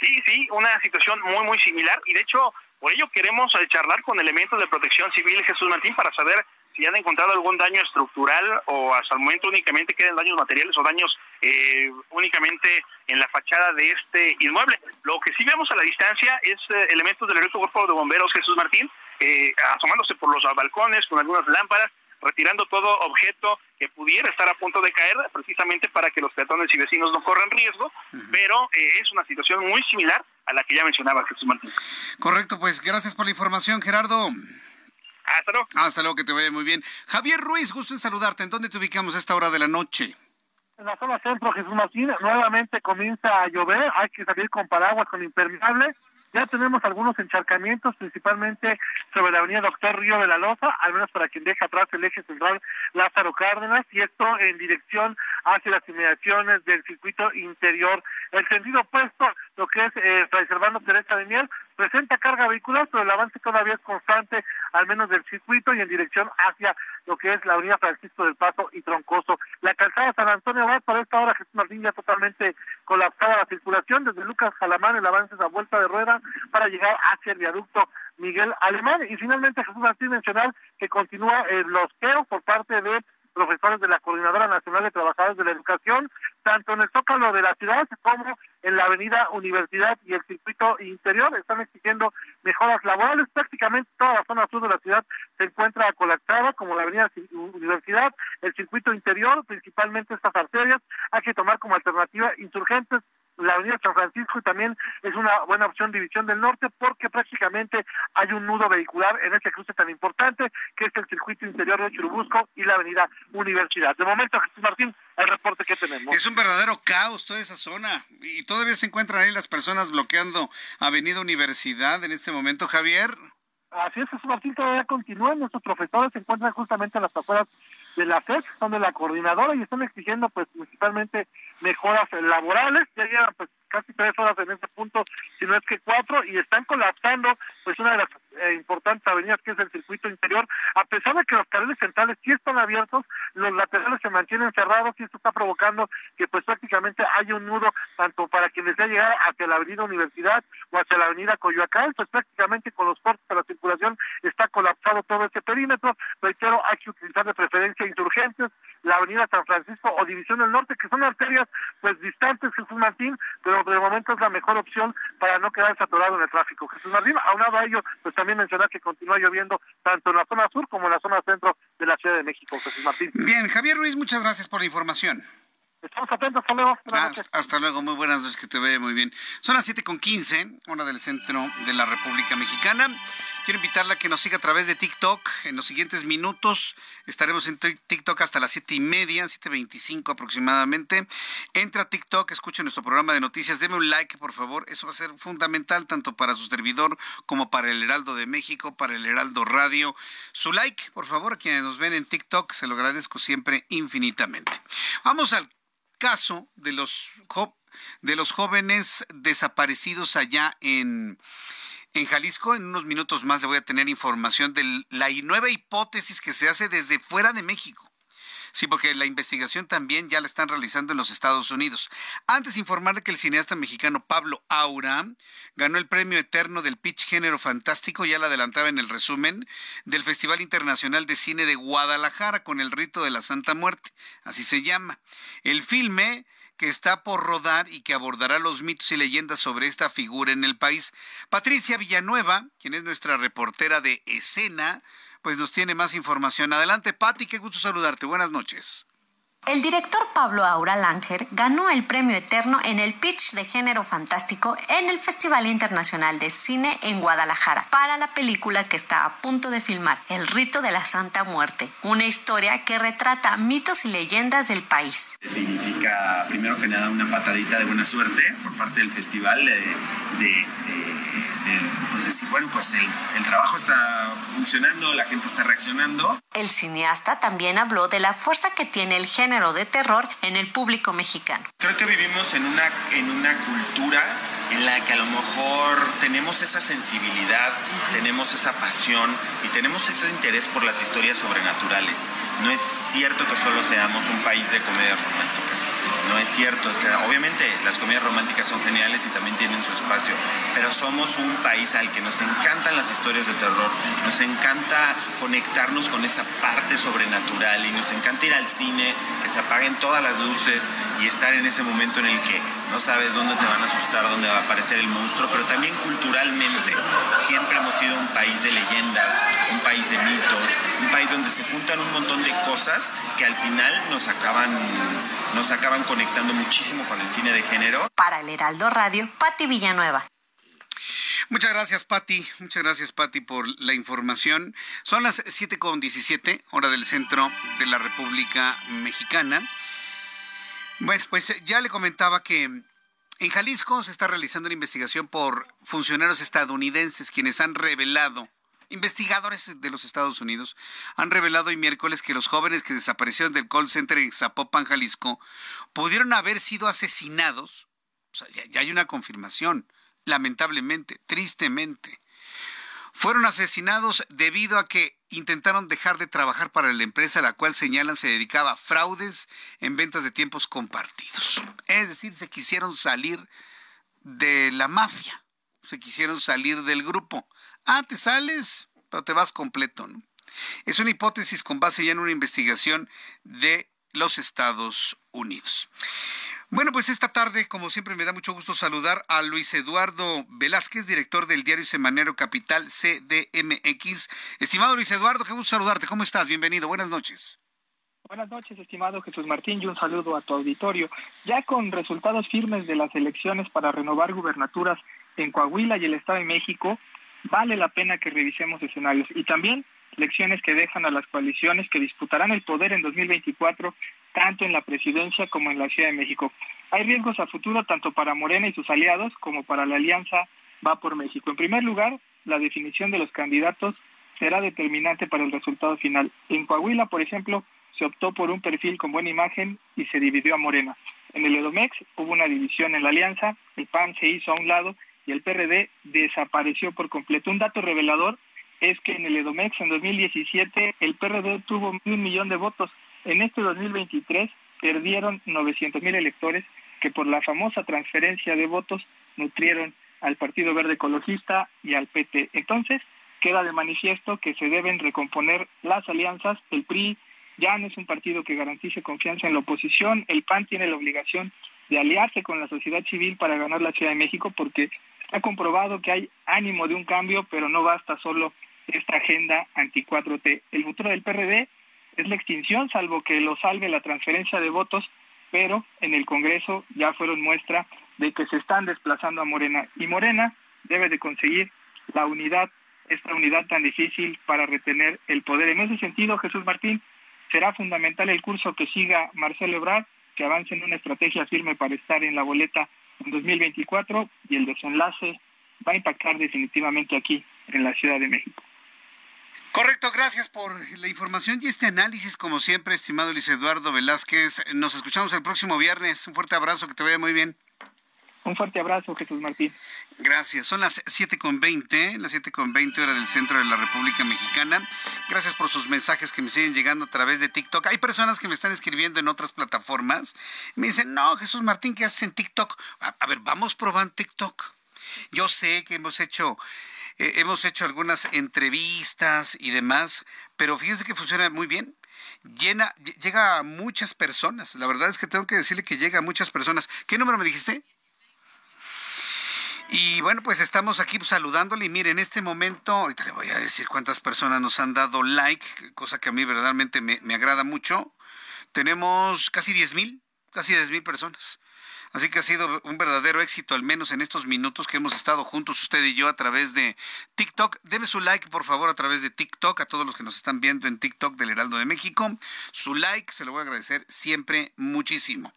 Sí, sí, una situación muy, muy similar. Y de hecho, por ello queremos eh, charlar con elementos de protección civil Jesús Martín para saber si han encontrado algún daño estructural o hasta el momento únicamente quedan daños materiales o daños eh, únicamente en la fachada de este inmueble. Lo que sí vemos a la distancia es eh, elementos del Cuerpo de Bomberos Jesús Martín eh, asomándose por los balcones con algunas lámparas, retirando todo objeto que pudiera estar a punto de caer, precisamente para que los peatones y vecinos no corran riesgo, pero es una situación muy similar a la que ya mencionaba Jesús Martín. Correcto, pues gracias por la información, Gerardo. Hasta luego. Hasta luego, que te vaya muy bien. Javier Ruiz, gusto en saludarte. ¿En dónde te ubicamos a esta hora de la noche? En la zona centro, Jesús Martín, nuevamente comienza a llover, hay que salir con paraguas, con impermeable. Ya tenemos algunos encharcamientos, principalmente sobre la avenida Doctor Río de la Loza, al menos para quien deja atrás el eje central Lázaro Cárdenas, y esto en dirección hacia las inmediaciones del circuito interior. El sentido opuesto, lo que es eh, Fray Servando Teresa de Miel, presenta carga vehicular, pero el avance todavía es constante, al menos del circuito y en dirección hacia lo que es la avenida Francisco del Paso y Troncoso. La calzada San Antonio va para esta hora Jesús Martín ya totalmente colapsada la circulación, desde Lucas Jalamán el avance a vuelta de rueda para llegar hacia el viaducto Miguel Alemán. Y finalmente Jesús Martín mencionar que continúa el bloqueo por parte de profesores de la Coordinadora Nacional de Trabajadores de la Educación, tanto en el Zócalo de la ciudad como en la Avenida Universidad y el circuito interior. Están exigiendo mejoras laborales. Prácticamente toda la zona sur de la ciudad se encuentra colapsada, como la Avenida Universidad, el circuito interior, principalmente estas arterias. Hay que tomar como alternativa insurgentes la avenida San Francisco y también es una buena opción División del Norte porque prácticamente hay un nudo vehicular en este cruce tan importante que es el circuito interior de Churubusco y la avenida Universidad. De momento, Jesús Martín, el reporte que tenemos. Es un verdadero caos toda esa zona y todavía se encuentran ahí las personas bloqueando Avenida Universidad en este momento, Javier. Así es, Jesús Martín, todavía continúan. Nuestros profesores se encuentran justamente en las afueras de la FED, son de la coordinadora y están exigiendo pues principalmente mejoras laborales. Ya llevan pues casi tres horas en ese punto, si no es que cuatro, y están colapsando pues una de las eh, importantes avenidas que es el circuito interior, a pesar de que los carriles centrales sí están abiertos, los laterales se mantienen cerrados y esto está provocando que pues prácticamente hay un nudo tanto para quien desea llegar hacia la avenida Universidad o hacia la avenida Coyoacán, pues prácticamente con los cortes de la circulación está colapsado todo este perímetro, reitero, hay que utilizar de preferencia insurgentes, la avenida San Francisco o División del Norte, que son arterias pues distantes, Jesús Martín, pero de momento es la mejor opción para no quedar saturado en el tráfico. Jesús Martín, aunado a ello, pues también mencionar que continúa lloviendo tanto en la zona sur como en la zona centro de la Ciudad de México, Jesús Martín. Bien, Javier Ruiz, muchas gracias por la información. Estamos atentos, hasta luego. Hasta, luego, muy buenas noches, que te vea muy bien. Son las 7 con 15, hora del centro de la República Mexicana. Quiero invitarla a que nos siga a través de TikTok. En los siguientes minutos estaremos en TikTok hasta las siete y media, 7.25 aproximadamente. Entra a TikTok, escucha nuestro programa de noticias. Deme un like, por favor. Eso va a ser fundamental tanto para su servidor como para el Heraldo de México, para el Heraldo Radio. Su like, por favor, a quienes nos ven en TikTok, se lo agradezco siempre infinitamente. Vamos al caso de los, de los jóvenes desaparecidos allá en en Jalisco, en unos minutos más le voy a tener información de la nueva hipótesis que se hace desde fuera de México. Sí, porque la investigación también ya la están realizando en los Estados Unidos. Antes informarle que el cineasta mexicano Pablo Aura ganó el premio eterno del Pitch Género Fantástico, ya lo adelantaba en el resumen, del Festival Internacional de Cine de Guadalajara con el rito de la Santa Muerte, así se llama. El filme que está por rodar y que abordará los mitos y leyendas sobre esta figura en el país. Patricia Villanueva, quien es nuestra reportera de escena, pues nos tiene más información. Adelante, Pati, qué gusto saludarte. Buenas noches. El director Pablo Aura Langer ganó el premio eterno en el pitch de género fantástico en el Festival Internacional de Cine en Guadalajara para la película que está a punto de filmar, El rito de la Santa Muerte, una historia que retrata mitos y leyendas del país. Significa, primero que nada, una patadita de buena suerte por parte del festival de, de pues decir, bueno, pues el, trabajo está funcionando, la gente está reaccionando. El cineasta también habló de la fuerza que tiene el género de terror en el público mexicano. Creo que vivimos en una, en una cultura en la que a lo mejor tenemos esa sensibilidad, tenemos esa pasión y tenemos ese interés por las historias sobrenaturales. No es cierto que solo seamos un país de comedias románticas no es cierto. O sea, obviamente las comedias románticas son geniales y también tienen su espacio, pero somos un país al que nos encantan las historias de terror, nos encanta conectarnos con esa parte sobrenatural y nos encanta ir al cine, que se apaguen todas las luces y estar en ese momento en el que no sabes dónde te van a asustar, dónde a aparecer el monstruo, pero también culturalmente siempre hemos sido un país de leyendas, un país de mitos, un país donde se juntan un montón de cosas que al final nos acaban, nos acaban conectando muchísimo con el cine de género. Para el Heraldo Radio, Patti Villanueva. Muchas gracias, Patti. Muchas gracias, Patti, por la información. Son las 7.17, hora del centro de la República Mexicana. Bueno, pues ya le comentaba que en Jalisco se está realizando una investigación por funcionarios estadounidenses quienes han revelado Investigadores de los Estados Unidos han revelado hoy miércoles que los jóvenes que desaparecieron del call center en Zapopan, Jalisco, pudieron haber sido asesinados. O sea, ya, hay una confirmación, lamentablemente, tristemente. Fueron asesinados debido a que intentaron dejar de trabajar para la empresa a la cual señalan se dedicaba a fraudes en ventas de tiempos compartidos. Es decir, se quisieron salir de la mafia, se quisieron salir del grupo. Ah, te sales, pero te vas completo. Es una hipótesis con base ya en una investigación de los Estados Unidos. Bueno, pues esta tarde, como siempre, me da mucho gusto saludar a Luis Eduardo Velázquez, director del diario Semanero Capital CDMX. Estimado Luis Eduardo, qué gusto saludarte. ¿Cómo estás? Bienvenido. Buenas noches. Buenas noches, estimado Jesús Martín, y un saludo a tu auditorio. Ya con resultados firmes de las elecciones para renovar gubernaturas en Coahuila y el Estado de México, vale la pena que revisemos escenarios y también lecciones que dejan a las coaliciones que disputarán el poder en 2024, tanto en la presidencia como en la Ciudad de México. Hay riesgos a futuro tanto para Morena y sus aliados como para la alianza Va por México. En primer lugar, la definición de los candidatos será determinante para el resultado final. En Coahuila, por ejemplo, se optó por un perfil con buena imagen y se dividió a Morena. En el Edomex hubo una división en la alianza, el PAN se hizo a un lado y el PRD desapareció por completo. Un dato revelador es que en el Edomex en 2017 el PRD tuvo un millón de votos. En este 2023 perdieron 900 mil electores que por la famosa transferencia de votos nutrieron al Partido Verde Ecologista y al PT. Entonces, queda de manifiesto que se deben recomponer las alianzas. El PRI ya no es un partido que garantice confianza en la oposición. El PAN tiene la obligación de aliarse con la sociedad civil para ganar la Ciudad de México porque ha comprobado que hay ánimo de un cambio, pero no basta solo esta agenda anti-4T. El futuro del PRD es la extinción, salvo que lo salve la transferencia de votos, pero en el Congreso ya fueron muestra de que se están desplazando a Morena. Y Morena debe de conseguir la unidad, esta unidad tan difícil para retener el poder. En ese sentido, Jesús Martín, será fundamental el curso que siga Marcelo Ebrard, que avance en una estrategia firme para estar en la boleta en 2024 y el desenlace va a impactar definitivamente aquí en la Ciudad de México. Correcto, gracias por la información y este análisis, como siempre, estimado Luis Eduardo Velázquez. Nos escuchamos el próximo viernes. Un fuerte abrazo, que te vaya muy bien. Un fuerte abrazo, Jesús Martín. Gracias. Son las 7.20, las 7.20 hora del centro de la República Mexicana. Gracias por sus mensajes que me siguen llegando a través de TikTok. Hay personas que me están escribiendo en otras plataformas. Me dicen, no, Jesús Martín, ¿qué haces en TikTok? A, ver, vamos probando TikTok. Yo sé que hemos hecho... Eh, hemos hecho algunas entrevistas y demás, pero fíjense que funciona muy bien llena, llega a muchas personas. La verdad es que tengo que decirle que llega a muchas personas. ¿Qué número me dijiste? Y bueno, pues estamos aquí saludándole y mire, en este momento, ahorita le voy a decir cuántas personas nos han dado like, cosa que a mí verdaderamente me, me agrada mucho. Tenemos casi 10 mil, casi 10 mil personas. Así que ha sido un verdadero éxito, al menos en estos minutos que hemos estado juntos usted y yo a través de TikTok. Deme su like, por favor, a través de TikTok, a todos los que nos están viendo en TikTok del Heraldo de México. Su like, se lo voy a agradecer siempre muchísimo.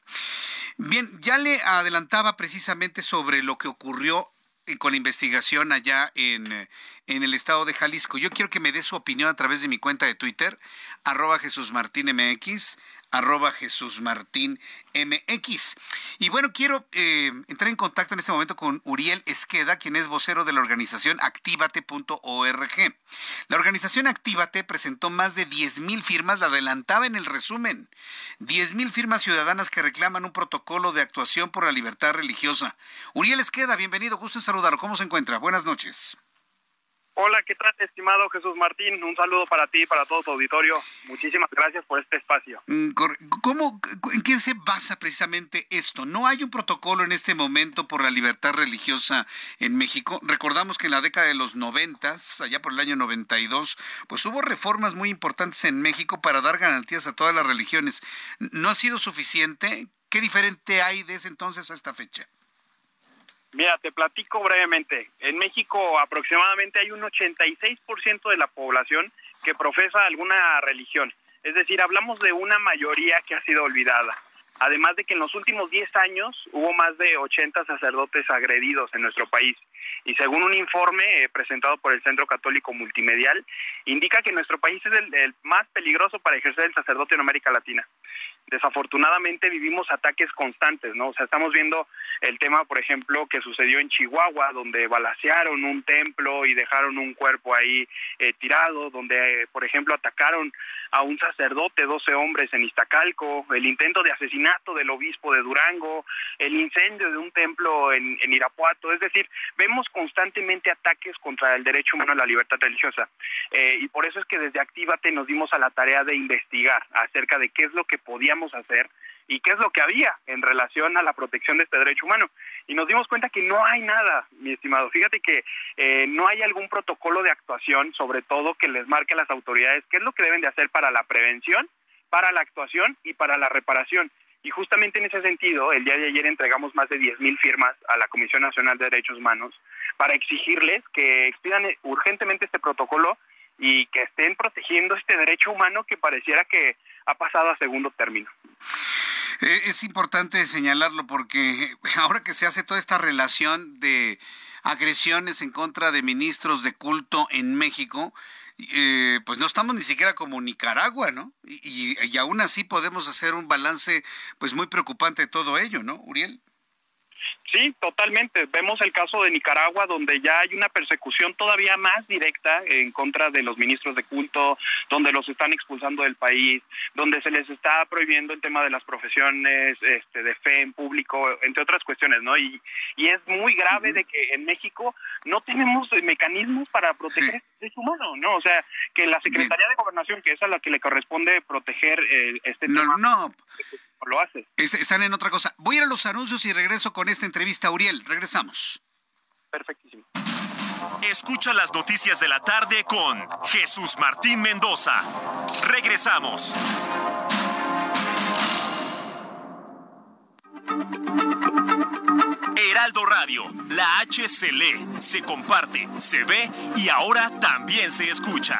Bien, ya le adelantaba precisamente sobre lo que ocurrió eh, con la investigación allá en, eh, en, el estado de Jalisco. Yo quiero que me dé su opinión a través de mi cuenta de Twitter, arroba Jesús Martín MX, arroba Jesús Martín MX. Y bueno, quiero eh, entrar en contacto en este momento con Uriel Esqueda, quien es vocero de la organización activate.org. La organización Actívate presentó más de 10.000 firmas, la adelantaba en el resumen. 10.000 firmas ciudadanas que reclaman un protocolo de actuación por la libertad religiosa. Uriel Esqueda, bienvenido, gusto en saludarlo. ¿Cómo se encuentra? Buenas noches. Hola, ¿qué tal, estimado Jesús Martín? Un saludo para ti y para todo tu auditorio. Muchísimas gracias por este espacio. Mm, ¿Cómo, ¿En qué se basa precisamente esto? ¿No hay un protocolo en este momento por la libertad religiosa en México? Recordamos que en la década de los noventas, allá por el año 92, pues hubo reformas muy importantes en México para dar garantías a todas las religiones. ¿No ha sido suficiente? ¿Qué diferente hay de ese entonces a esta fecha? Mira, te platico brevemente. En México aproximadamente hay un 86% de la población que profesa alguna religión. Es decir, hablamos de una mayoría que ha sido olvidada. Además de que en los últimos 10 años hubo más de 80 sacerdotes agredidos en nuestro país. Y según un informe eh, presentado por el Centro Católico Multimedial, indica que nuestro país es el, más peligroso para ejercer el sacerdote en América Latina desafortunadamente vivimos ataques constantes, ¿no? O sea, estamos viendo el tema, por ejemplo, que sucedió en Chihuahua, donde balacearon un templo y dejaron un cuerpo ahí eh, tirado, donde, por ejemplo, atacaron a un sacerdote, 12 hombres en Iztacalco, el intento de asesinato del obispo de Durango, el incendio de un templo en, en Irapuato, es decir, vemos constantemente ataques contra el derecho humano a la libertad religiosa. Eh, y por eso es que desde Actívate nos dimos a la tarea de investigar acerca de qué es lo que podíamos hacer y qué es lo que había en relación a la protección de este derecho humano. Y nos dimos cuenta que no hay nada, mi estimado. Fíjate que eh, no hay algún protocolo de actuación, sobre todo que les marque a las autoridades qué es lo que deben de hacer para la prevención, para la actuación y para la reparación. Y justamente en ese sentido, el día de ayer entregamos más de 10.000 firmas a la Comisión Nacional de Derechos Humanos para exigirles que expidan urgentemente este protocolo y que estén protegiendo este derecho humano que pareciera que ha pasado a segundo término. Eh, es importante señalarlo porque <laughs> ahora que se hace toda esta relación de agresiones en contra de ministros de culto en México, eh, pues no estamos ni siquiera como Nicaragua, ¿no? Y, y, aún así podemos hacer un balance pues muy preocupante de todo ello, ¿no, Uriel? Sí, totalmente. Vemos el caso de Nicaragua, donde ya hay una persecución todavía más directa en contra de los ministros de culto, donde los están expulsando del país, donde se les está prohibiendo el tema de las profesiones este, de fe en público, entre otras cuestiones, ¿no? Y, y es muy grave de que en México no tenemos mecanismos para proteger el derecho humano, ¿no? O sea, que la Secretaría de Gobernación, que es a la que le corresponde proteger eh, este no, tema, no lo hace. Están en otra cosa. Voy a ir a los anuncios y regreso con esta entrevista, Uriel. Regresamos. Perfectísimo. Escucha las noticias de la tarde con Jesús Martín Mendoza. Regresamos. Heraldo Radio, la H se lee, se comparte, se ve y ahora también se escucha.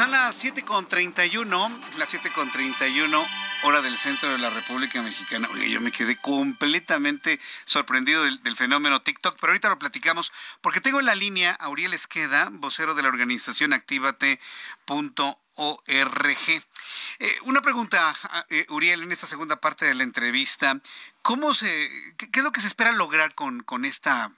Son las 7.31, las 7.31 hora del centro de la República Mexicana. Oye, yo me quedé completamente sorprendido del, fenómeno TikTok, pero ahorita lo platicamos porque tengo en la línea a Uriel Esqueda, vocero de la organización Actívate.org. Eh, una pregunta, eh, Uriel, en esta segunda parte de la entrevista, ¿cómo se, qué, es lo que se espera lograr con, con esta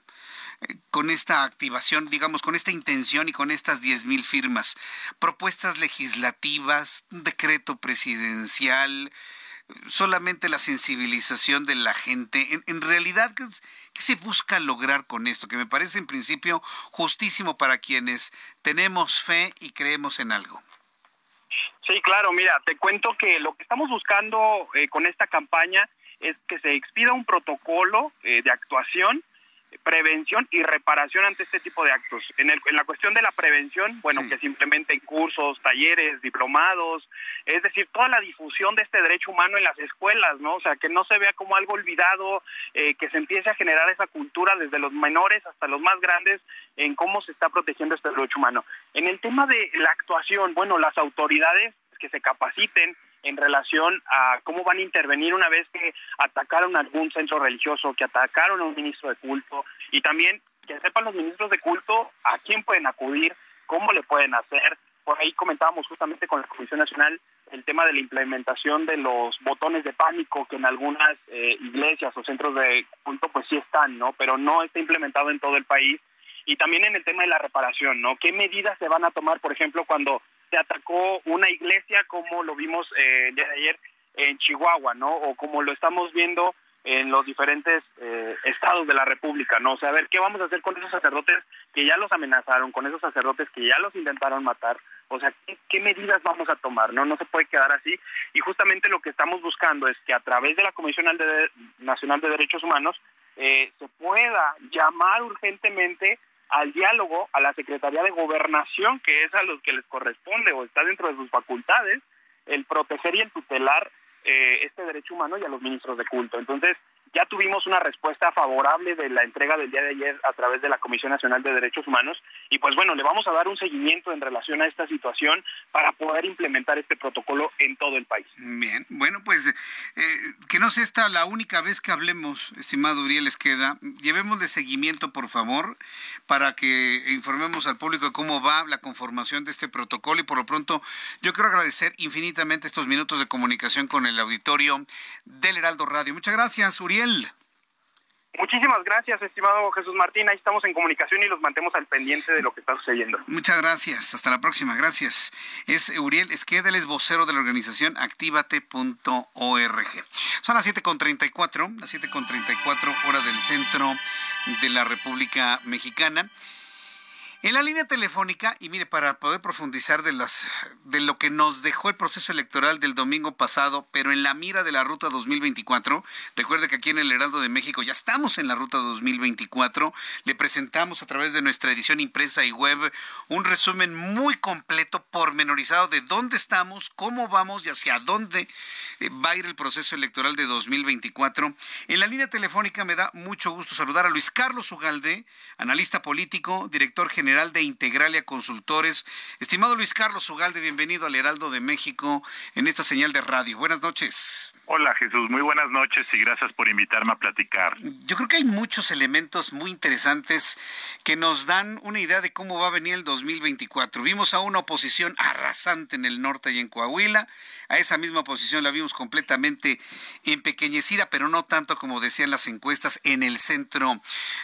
con esta activación, digamos, con esta intención y con estas 10.000 firmas? ¿Propuestas legislativas, un decreto presidencial? solamente la sensibilización de la gente. En, realidad, ¿qué, ¿qué, se busca lograr con esto? Que me parece en principio justísimo para quienes tenemos fe y creemos en algo. Sí, claro, mira, te cuento que lo que estamos buscando eh, con esta campaña es que se expida un protocolo eh, de actuación prevención y reparación ante este tipo de actos. En, el, en la cuestión de la prevención, bueno, que se implementen cursos, talleres, diplomados, es decir, toda la difusión de este derecho humano en las escuelas, ¿no? O sea, que no se vea como algo olvidado, eh, que se empiece a generar esa cultura desde los menores hasta los más grandes en cómo se está protegiendo este derecho humano. En el tema de la actuación, bueno, las autoridades que se capaciten, en relación a cómo van a intervenir una vez que atacaron algún centro religioso, que atacaron a un ministro de culto y también que sepan los ministros de culto a quién pueden acudir, cómo le pueden hacer. Por ahí comentábamos justamente con la Comisión Nacional el tema de la implementación de los botones de pánico que en algunas eh, iglesias o centros de culto pues sí están, ¿no? Pero no está implementado en todo el país. Y también en el tema de la reparación, ¿no? ¿Qué medidas se van a tomar, por ejemplo, cuando se atacó una iglesia como lo vimos eh, de ayer en Chihuahua, ¿no? O como lo estamos viendo en los diferentes eh, estados de la República, ¿no? O sea, a ver, ¿qué vamos a hacer con esos sacerdotes que ya los amenazaron, con esos sacerdotes que ya los intentaron matar? O sea, ¿qué, medidas vamos a tomar? No no se puede quedar así. Y justamente lo que estamos buscando es que a través de la Comisión Nacional de Derechos Humanos eh, se pueda llamar urgentemente al diálogo a la Secretaría de Gobernación, que es a los que les corresponde o está dentro de sus facultades, el proteger y el tutelar eh, este derecho humano y a los ministros de culto. Entonces, ya tuvimos una respuesta favorable de la entrega del día de ayer a través de la Comisión Nacional de Derechos Humanos y pues bueno, le vamos a dar un seguimiento en relación a esta situación para poder implementar este protocolo en todo el país. Bien, bueno, pues eh, que no sea esta la única vez que hablemos, estimado Uriel Esqueda, llevemos de seguimiento, por favor, para que informemos al público de cómo va la conformación de este protocolo y por lo pronto yo quiero agradecer infinitamente estos minutos de comunicación con el auditorio del Heraldo Radio. Muchas gracias, Uriel. Muchísimas gracias, estimado Jesús Martín. Ahí estamos en comunicación y los mantemos al pendiente de lo que está sucediendo. Muchas gracias. Hasta la próxima. Gracias. Es Uriel Esqueda, es vocero de la organización activate.org. Son las 7.34, las 7.34 hora del centro de la República Mexicana. En la línea telefónica, y mire, para poder profundizar de, lo que nos dejó el proceso electoral del domingo pasado, pero en la mira de la ruta 2024, recuerde que aquí en el Heraldo de México ya estamos en la ruta 2024, le presentamos a través de nuestra edición impresa y web un resumen muy completo, pormenorizado de dónde estamos, cómo vamos y hacia dónde eh, va a ir el proceso electoral de 2024. En la línea telefónica me da mucho gusto saludar a Luis Carlos Ugalde, analista político, director general de Integralia Consultores. Estimado Luis Carlos Ugalde, bienvenido al Heraldo de México en esta señal de radio. Buenas noches. Hola Jesús, muy buenas noches y gracias por invitarme a platicar. Yo creo que hay muchos elementos muy interesantes que nos dan una idea de cómo va a venir el 2024. Vimos a una oposición arrasante en el norte y en Coahuila, a esa misma oposición la vimos completamente empequeñecida, pero no tanto como decían las encuestas en el centro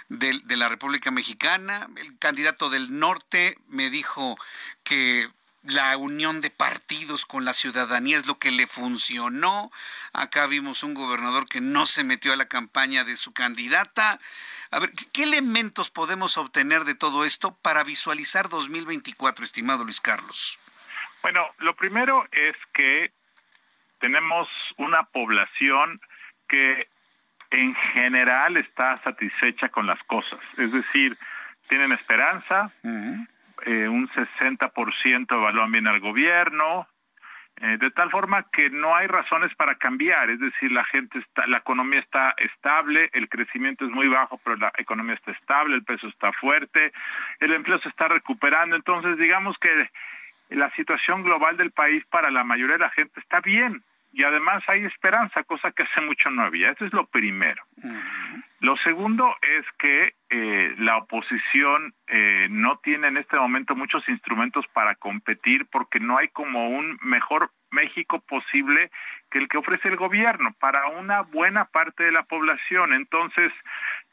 de, la República Mexicana. El candidato del norte me dijo que la unión de partidos con la ciudadanía es lo que le funcionó. Acá vimos un gobernador que no se metió a la campaña de su candidata. A ver, ¿qué elementos podemos obtener de todo esto para visualizar 2024, estimado Luis Carlos? Bueno, lo primero es que tenemos una población que en general está satisfecha con las cosas, es decir, tienen esperanza, eh, un 60% evalúan bien al gobierno, eh, de tal forma que no hay razones para cambiar, es decir, la gente está, la economía está estable, el crecimiento es muy bajo, pero la economía está estable, el peso está fuerte, el empleo se está recuperando, entonces digamos que la situación global del país para la mayoría de la gente está bien y además hay esperanza, cosa que hace mucho no había. Eso es lo primero. Lo segundo es que eh, la oposición eh, no tiene en este momento muchos instrumentos para competir porque no hay como un mejor México posible que el que ofrece el gobierno para una buena parte de la población. Entonces,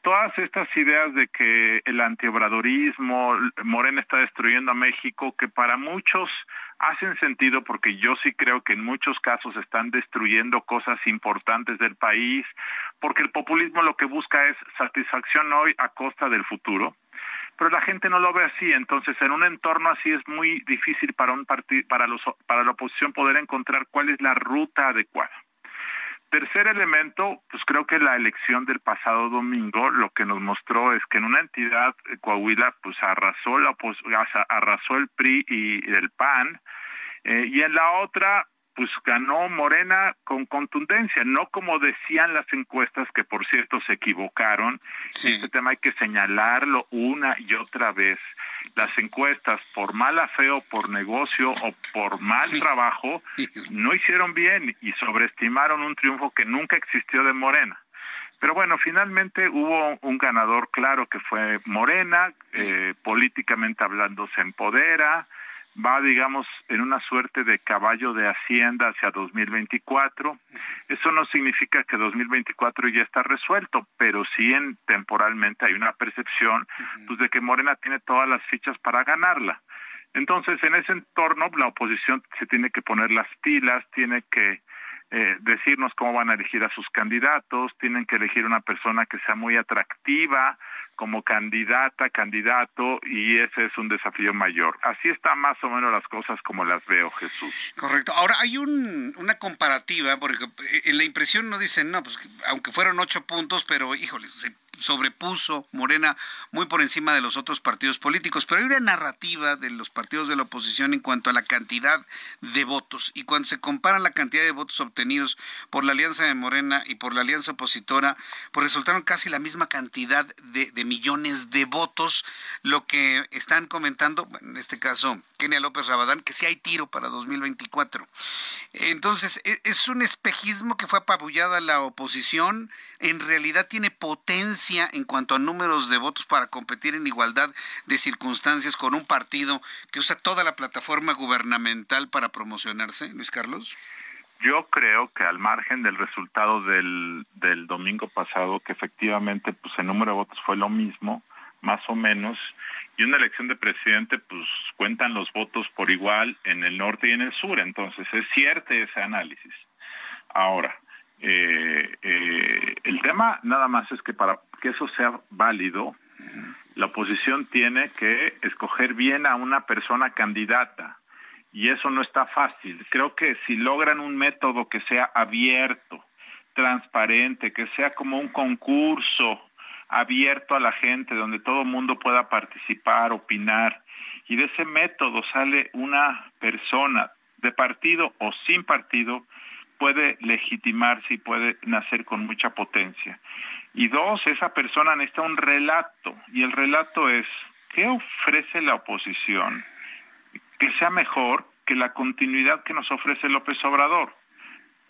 todas estas ideas de que el antiobradorismo, Morena está destruyendo a México, que para muchos hacen sentido porque yo sí creo que en muchos casos están destruyendo cosas importantes del país, porque el populismo lo que busca es satisfacción hoy a costa del futuro pero la gente no lo ve así, entonces en un entorno así es muy difícil para un para para la oposición poder encontrar cuál es la ruta adecuada. Tercer elemento, pues creo que la elección del pasado domingo lo que nos mostró es que en una entidad, eh, Coahuila, pues arrasó, la, arrasó el PRI y el PAN, eh, y en la otra, pues ganó Morena con contundencia, no como decían las encuestas, que por cierto se equivocaron. Este tema hay que señalarlo una y otra vez. Las encuestas por mala fe o por negocio o por mal trabajo no hicieron bien y sobreestimaron un triunfo que nunca existió de Morena. Pero bueno, finalmente hubo un ganador claro que fue Morena, eh, políticamente hablando se empodera, va, digamos, en una suerte de caballo de hacienda hacia 2024. Eso no significa que 2024 ya está resuelto, pero sí en, temporalmente hay una percepción pues, de que Morena tiene todas las fichas para ganarla. Entonces, en ese entorno, la oposición se tiene que poner las pilas, tiene que eh, decirnos cómo van a elegir a sus candidatos, tienen que elegir una persona que sea muy atractiva como candidata, candidato, y ese es un desafío mayor. Así está más o menos las cosas como las veo, Jesús. Correcto. Ahora, hay un, una comparativa, porque en la impresión no dicen, no, pues aunque fueron ocho puntos, pero híjole, se sobrepuso Morena muy por encima de los otros partidos políticos, pero hay una narrativa de los partidos de la oposición en cuanto a la cantidad de votos y cuando se comparan la cantidad de votos obtenidos por la alianza de Morena y por la alianza opositora, pues resultaron casi la misma cantidad de, de millones de votos, lo que están comentando, en este caso Kenia López Rabadán, que sí hay tiro para 2024. Entonces, e, es un espejismo que fue apabullada la oposición, en realidad tiene potencia en cuanto a números de votos para competir en igualdad de circunstancias con un partido que usa toda la plataforma gubernamental para promocionarse, Luis Carlos. Yo creo que al margen del resultado del, del domingo pasado, que efectivamente pues el número de votos fue lo mismo, más o menos, y una elección de presidente, pues cuentan los votos por igual en el norte y en el sur, entonces es cierto ese análisis. Ahora, eh, eh, el tema nada más es que para que eso sea válido, la oposición tiene que escoger bien a una persona candidata y eso no está fácil. Creo que si logran un método que sea abierto, transparente, que sea como un concurso, abierto a la gente, donde todo el mundo pueda participar, opinar. Y de ese método sale una persona de partido o sin partido, puede legitimarse y puede nacer con mucha potencia. Y dos, esa persona necesita un relato. Y el relato es, ¿qué ofrece la oposición que sea mejor que la continuidad que nos ofrece López Obrador?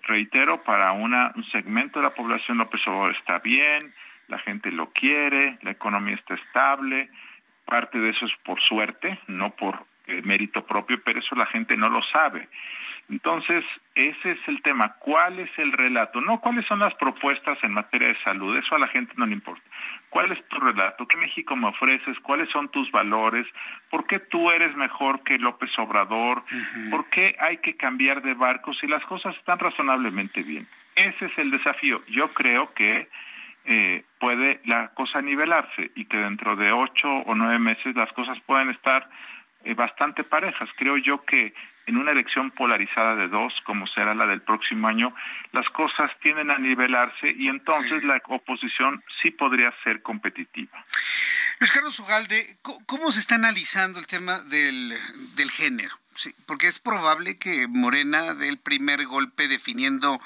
Reitero, para un segmento de la población López Obrador está bien, la gente lo quiere, la economía está estable, parte de eso es por suerte, no por eh, mérito propio, pero eso la gente no lo sabe. Entonces, ese es el tema. ¿Cuál es el relato? No cuáles son las propuestas en materia de salud, eso a la gente no le importa. ¿Cuál es tu relato? ¿Qué México me ofreces? ¿Cuáles son tus valores? ¿Por qué tú eres mejor que López Obrador? ¿Por qué hay que cambiar de barco si las cosas están razonablemente bien? Ese es el desafío. Yo creo que eh, puede la cosa nivelarse y que dentro de ocho o nueve meses las cosas pueden estar eh, bastante parejas. Creo yo que en una elección polarizada de dos, como será la del próximo año, las cosas tienden a nivelarse y entonces la oposición sí podría ser competitiva. Luis Carlos Ugalde, ¿cómo se está analizando el tema del, del género? Sí, porque es probable que Morena dé el primer golpe definiendo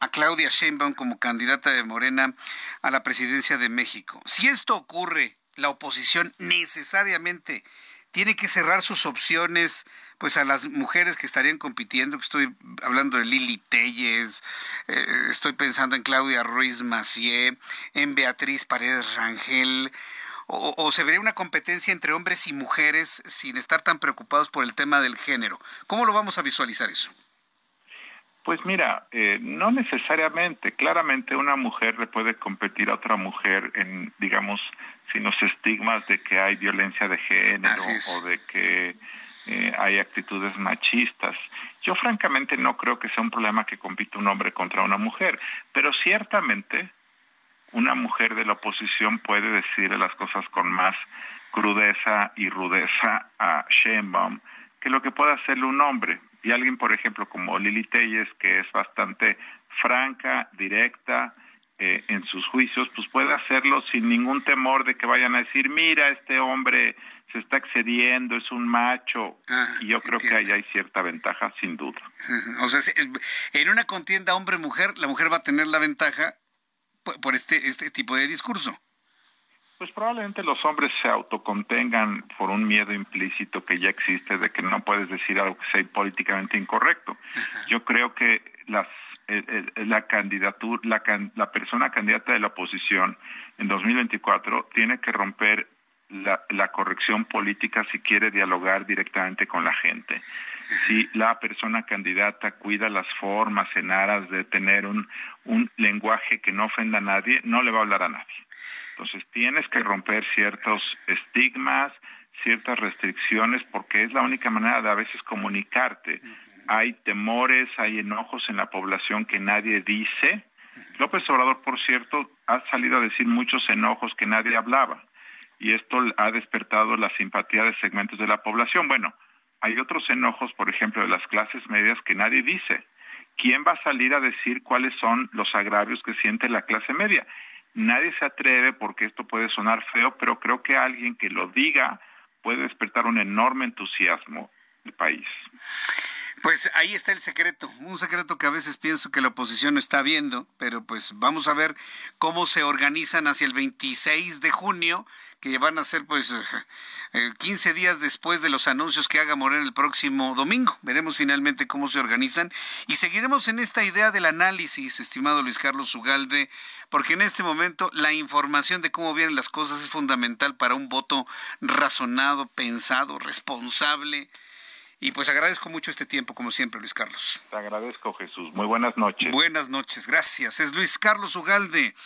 a Claudia Sheinbaum como candidata de Morena a la presidencia de México. Si esto ocurre, la oposición necesariamente tiene que cerrar sus opciones pues a las mujeres que estarían compitiendo, estoy hablando de Lili Telles, eh, estoy pensando en Claudia Ruiz Macié, en Beatriz Paredes Rangel, o, o, se vería una competencia entre hombres y mujeres sin estar tan preocupados por el tema del género. ¿Cómo lo vamos a visualizar eso? Pues mira, eh, no necesariamente. Claramente una mujer le puede competir a otra mujer en, digamos, sin los estigmas de que hay violencia de género o de que eh, hay actitudes machistas. Yo francamente no creo que sea un problema que compita un hombre contra una mujer, pero ciertamente una mujer de la oposición puede decirle las cosas con más crudeza y rudeza a Sheinbaum que lo que puede hacerle un hombre. Y alguien, por ejemplo, como Lili Telles, que es bastante franca, directa eh, en sus juicios, pues puede hacerlo sin ningún temor de que vayan a decir, mira, este hombre se está excediendo, es un macho. Ah, y yo creo que ahí hay cierta ventaja, sin duda. O sea, en una contienda hombre-mujer, la mujer va a tener la ventaja por este, este tipo de discurso. Pues probablemente los hombres se autocontengan por un miedo implícito que ya existe de que no puedes decir algo que sea políticamente incorrecto. Yo creo que las, la candidatura, la, persona candidata de la oposición en 2024 tiene que romper la, corrección política si quiere dialogar directamente con la gente. Si la persona candidata cuida las formas en aras de tener un lenguaje que no ofenda a nadie, no le va a hablar a nadie. Entonces tienes que romper ciertos estigmas, ciertas restricciones, porque es la única manera de a veces comunicarte. Hay temores, hay enojos en la población que nadie dice. López Obrador, por cierto, ha salido a decir muchos enojos que nadie hablaba. Y esto ha despertado la simpatía de segmentos de la población. Bueno, hay otros enojos, por ejemplo, de las clases medias que nadie dice. ¿Quién va a salir a decir cuáles son los agravios que siente la clase media? Nadie se atreve porque esto puede sonar feo, pero creo que alguien que lo diga puede despertar un enorme entusiasmo del país. Pues ahí está el secreto, un secreto que a veces pienso que la oposición no está viendo, pero pues vamos a ver cómo se organizan hacia el 26 de junio, que van a ser pues 15 <laughs> eh, días después de los anuncios que haga Moreno el próximo domingo. Veremos finalmente cómo se organizan y seguiremos en esta idea del análisis, estimado Luis Carlos Ugalde, porque en este momento la información de cómo vienen las cosas es fundamental para un voto razonado, pensado, responsable y pues agradezco mucho este tiempo, como siempre, Luis Carlos. Te agradezco, Jesús. Muy buenas noches. Buenas noches, gracias. Es Luis Carlos Ugalde,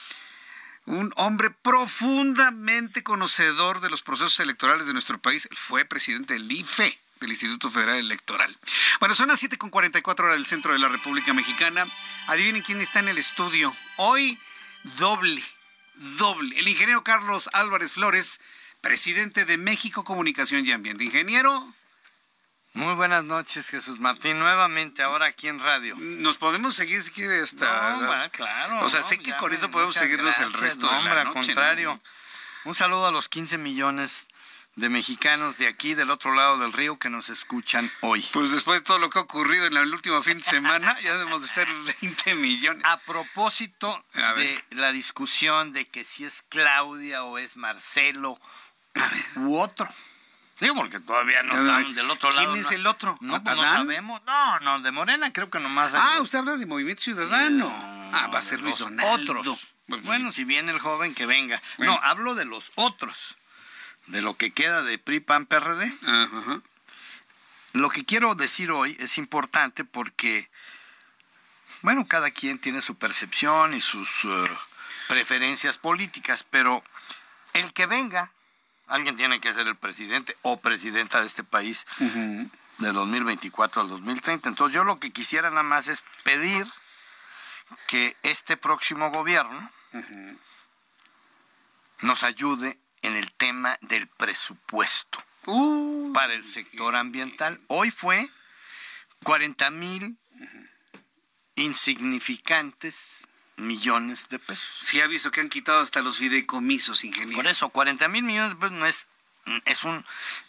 un hombre profundamente conocedor de los procesos electorales de nuestro país. fue presidente del IFE, del Instituto Federal Electoral. Bueno, son las 7.44 horas del centro de la República Mexicana. Adivinen quién está en el estudio. Hoy, doble, doble. El ingeniero Carlos Álvarez Flores, presidente de México Comunicación y Ambiente. Ingeniero. Muy buenas noches, Jesús Martín. Nuevamente, ahora aquí en radio. Nos podemos seguir si quiere hasta. No, claro. O sea, sé que con esto podemos seguirnos el resto de la al contrario. Un saludo a los 15 millones de mexicanos de aquí, del otro lado del río, que nos escuchan hoy. Pues después de todo lo que ha ocurrido en el último fin de semana, ya debemos de ser 20 millones. A propósito de la discusión de que si es Claudia o es Marcelo u otro. Digo, porque todavía no están del otro lado. ¿Quién es el otro? No, pues no sabemos. No, no, de Morena creo que nomás. Ah, usted habla de Movimiento Ciudadano. ah, va a ser Luis Donaldo. Otros. bueno, si viene el joven, que venga. No, hablo de los otros. De lo que queda de PRI, PAN, PRD. Ajá. Lo que quiero decir hoy es importante porque, bueno, cada quien tiene su percepción y sus eh, preferencias políticas, pero el que venga Alguien tiene que ser el presidente o presidenta de este país de 2024 al 2030. Entonces yo lo que quisiera nada más es pedir que este próximo gobierno nos ayude en el tema del presupuesto para el sector ambiental. Hoy fue 40 mil insignificantes millones de pesos. Sí, ha visto que han quitado hasta los fideicomisos, ingeniero. Por eso, 40 mil millones de pesos no es, es un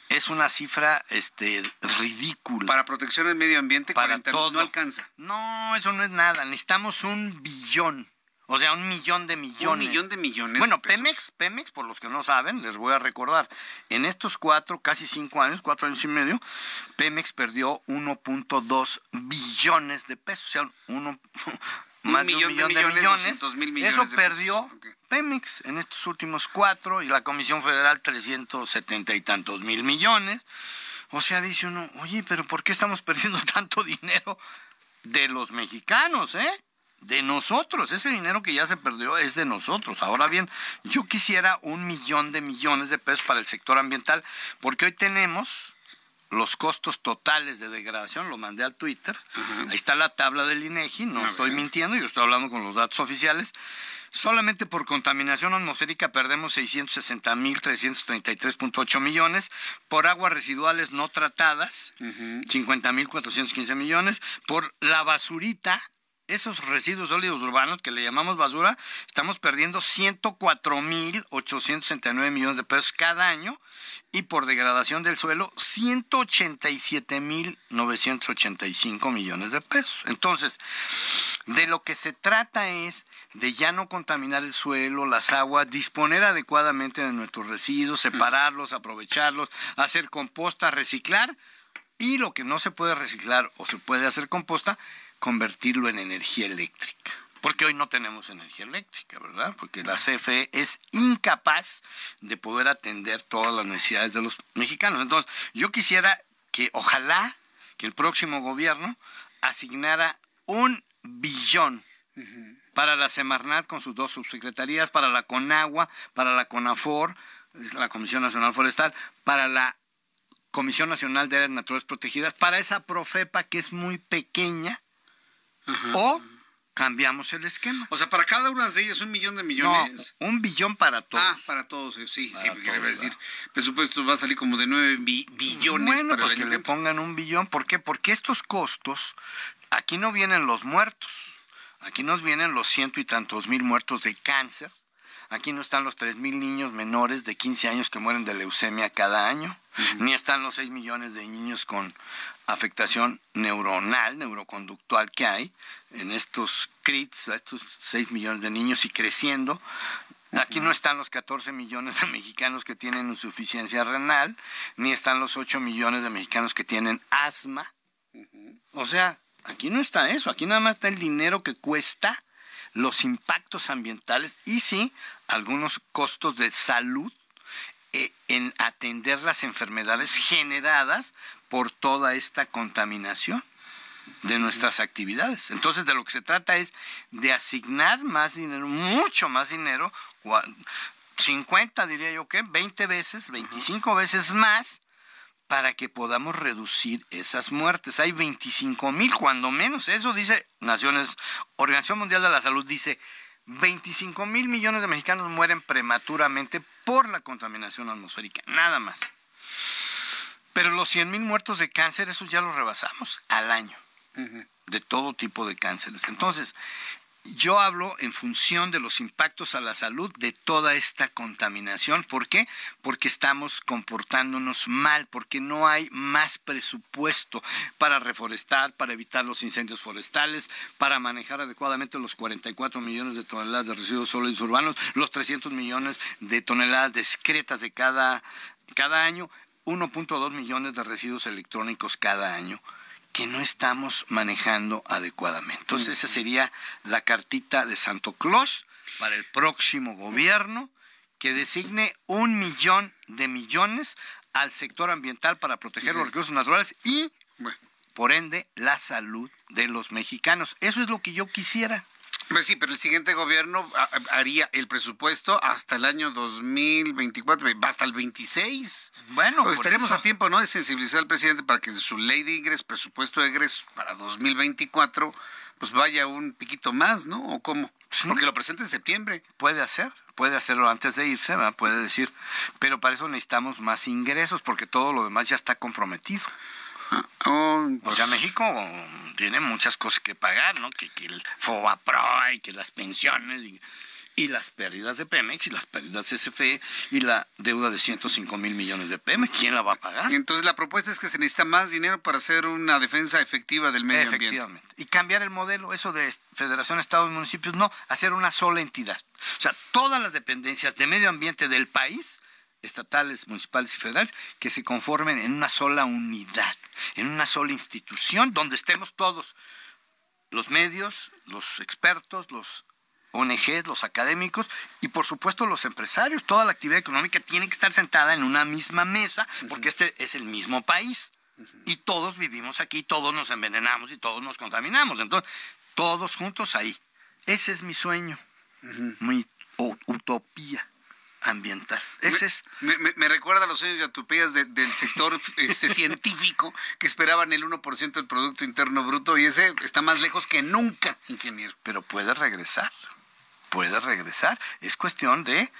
es una cifra este ridícula. Para protección del medio ambiente, para todo. no alcanza. No, eso no es nada. Necesitamos un billón. O sea, un millón de millones. Un millón de millones. Bueno, Pemex, Pemex, por los que no saben, les voy a recordar, en estos cuatro, casi cinco años, cuatro años y medio, Pemex perdió 1.2 billones de pesos. O sea, uno, más de un millón de millones. Eso perdió Pemex en estos últimos cuatro y la Comisión Federal 370 y tantos mil millones. O sea, dice uno, oye, pero ¿por qué estamos perdiendo <laughs> tanto dinero? de los mexicanos, ¿eh? De nosotros, ese dinero que ya se perdió es de nosotros. Ahora bien, yo quisiera un millón de millones de pesos para el sector ambiental, porque hoy tenemos los costos totales de degradación, lo mandé al Twitter, ahí está la tabla del INEGI, no estoy mintiendo, yo estoy hablando con los datos oficiales. Solamente por contaminación atmosférica perdemos 660.333.8 millones, por aguas residuales no tratadas, 50.415 millones, por la basurita, esos residuos sólidos urbanos que le llamamos basura, estamos perdiendo 104.869 millones de pesos cada año y por degradación del suelo 187.985 millones de pesos. Entonces, de lo que se trata es de ya no contaminar el suelo, las aguas, disponer adecuadamente de nuestros residuos, separarlos, aprovecharlos, hacer composta, reciclar y lo que no se puede reciclar o se puede hacer composta, convertirlo en energía eléctrica. Porque hoy no tenemos energía eléctrica, ¿verdad? Porque la CFE es incapaz de poder atender todas las necesidades de los mexicanos. Entonces, yo quisiera que ojalá que el próximo gobierno asignara un billón para la Semarnat con sus dos subsecretarías, para la CONAGUA, para la CONAFOR, la Comisión Nacional Forestal, para la Comisión Nacional de Áreas Naturales Protegidas, para esa Profepa que es muy pequeña, o cambiamos el esquema. O sea, para cada una de ellas un millón de millones. No, un billón para todos. Ah, para todos, sí, sí, porque a decir, presupuesto va a salir como de nueve billones bueno, para pues que le pongan un billón, ¿por qué? Porque estos costos, aquí no vienen los muertos, aquí nos vienen los ciento y tantos mil muertos de cáncer, Aquí no están los tres mil niños menores de 15 años que mueren de leucemia cada año, ni están los 6 millones de niños con afectación neuronal, neuroconductual que hay en estos CRITs, estos 6 millones de niños y creciendo. Aquí no están los 14 millones de mexicanos que tienen insuficiencia renal, ni están los 8 millones de mexicanos que tienen asma. O sea, aquí no está eso, aquí nada más está el dinero que cuesta los impactos ambientales y sí algunos costos de salud en atender las enfermedades generadas por toda esta contaminación de nuestras actividades. Entonces, de lo que se trata es de asignar más dinero, mucho más dinero, 50 diría yo que, 20 veces, 25 veces más, para que podamos reducir esas muertes. Hay 25 mil, cuando menos. Eso dice Naciones, Organización Mundial de la Salud dice 25 mil millones de mexicanos mueren prematuramente por la contaminación atmosférica, nada más. Pero los 100 mil muertos de cáncer, esos ya los rebasamos al año, de todo tipo de cánceres. Entonces, yo hablo en función de los impactos a la salud de toda esta contaminación. ¿Por qué? Porque estamos comportándonos mal, porque no hay más presupuesto para reforestar, para evitar los incendios forestales, para manejar adecuadamente los 44 millones de toneladas de residuos sólidos urbanos, los 300 millones de toneladas discretas de cada, cada año, 1.2 millones de residuos electrónicos cada año que no estamos manejando adecuadamente. Entonces, esa sería la cartita de Santo Claus para el próximo gobierno que designe un millón de millones al sector ambiental para proteger los recursos naturales y, por ende, la salud de los mexicanos. Eso es lo que yo quisiera. Pues sí, pero el siguiente gobierno haría el presupuesto hasta el año 2024, hasta el 26. Bueno, pues estaremos a tiempo, ¿no? De sensibilizar al presidente para que su ley de ingresos, presupuesto de ingresos para 2024, pues vaya un piquito más, ¿no? ¿O cómo? Porque lo presente en septiembre. Puede hacer, puede hacerlo antes de irse, ¿verdad? puede decir. Pero para eso necesitamos más ingresos, porque todo lo demás ya está comprometido. Oh, o sea, México tiene muchas cosas que pagar, ¿no? Que, que el FOBAPRO y que las pensiones y, y, las pérdidas de Pemex y las pérdidas de SFE y la deuda de 105 mil millones de Pemex. ¿Quién la va a pagar? Entonces la propuesta es que se necesita más dinero para hacer una defensa efectiva del medio Efectivamente. Y cambiar el modelo, eso de Federación, Estados y Municipios, no, hacer una sola entidad. O sea, todas las dependencias de medio ambiente del país estatales, municipales y federales, que se conformen en una sola unidad, en una sola institución, donde estemos todos, los medios, los expertos, los ONGs, los académicos y por supuesto los empresarios. Toda la actividad económica tiene que estar sentada en una misma mesa, porque este es el mismo país. Y todos vivimos aquí, todos nos envenenamos y todos nos contaminamos. Entonces, todos juntos ahí. Ese es mi sueño, mi utopía ambiental. Ese es. Me, recuerda a los sueños y utopías del sector este, <laughs> científico que esperaban el 1% del Producto Interno Bruto y ese está más lejos que nunca, ingeniero. Pero puede regresar, puede regresar. Es cuestión de,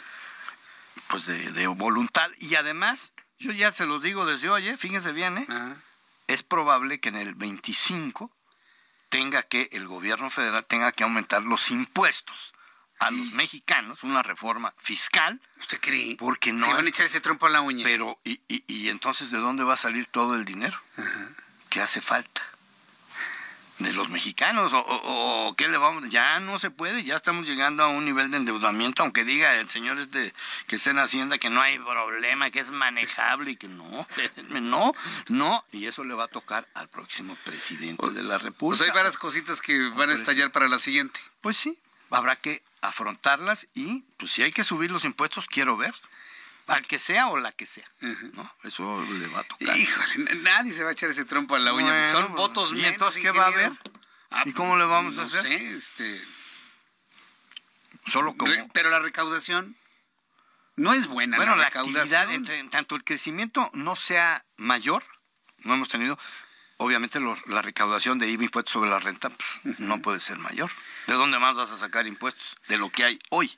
pues de, voluntad. Y además, yo ya se los digo desde hoy, ¿eh? fíjense bien, ¿eh? es probable que en el 25 tenga que, el gobierno federal tenga que aumentar los impuestos a los mexicanos una reforma fiscal. ¿Usted cree? Porque no. Se van a echar ese trompo a la uña. Pero, ¿y, y, y entonces de dónde va a salir todo el dinero? ¿Qué hace falta? ¿De los mexicanos? ¿O, o, qué le vamos? Ya no se puede, ya estamos llegando a un nivel de endeudamiento, aunque diga el señor este que está en Hacienda que no hay problema, que es manejable y que no, <laughs> no, no, y eso le va a tocar al próximo presidente de la República. Pues hay varias cositas que van a estallar para la siguiente. Pues sí, habrá que afrontarlas y pues si hay que subir los impuestos, quiero ver. Al que sea o la que sea. ¿no? Eso le va a tocar. Híjole, nadie se va a echar ese trompo a la uña. son votos ¿Y entonces qué va a haber? Ah, ¿Y cómo le vamos no a hacer? Sé, este... Solo como... pero la recaudación no es buena. Bueno, la, la, recaudación. actividad, entre, tanto el crecimiento no sea mayor, no hemos tenido, obviamente la recaudación de IVA impuestos sobre la renta pues, no puede ser mayor. ¿De dónde más vas a sacar impuestos? De lo que hay hoy.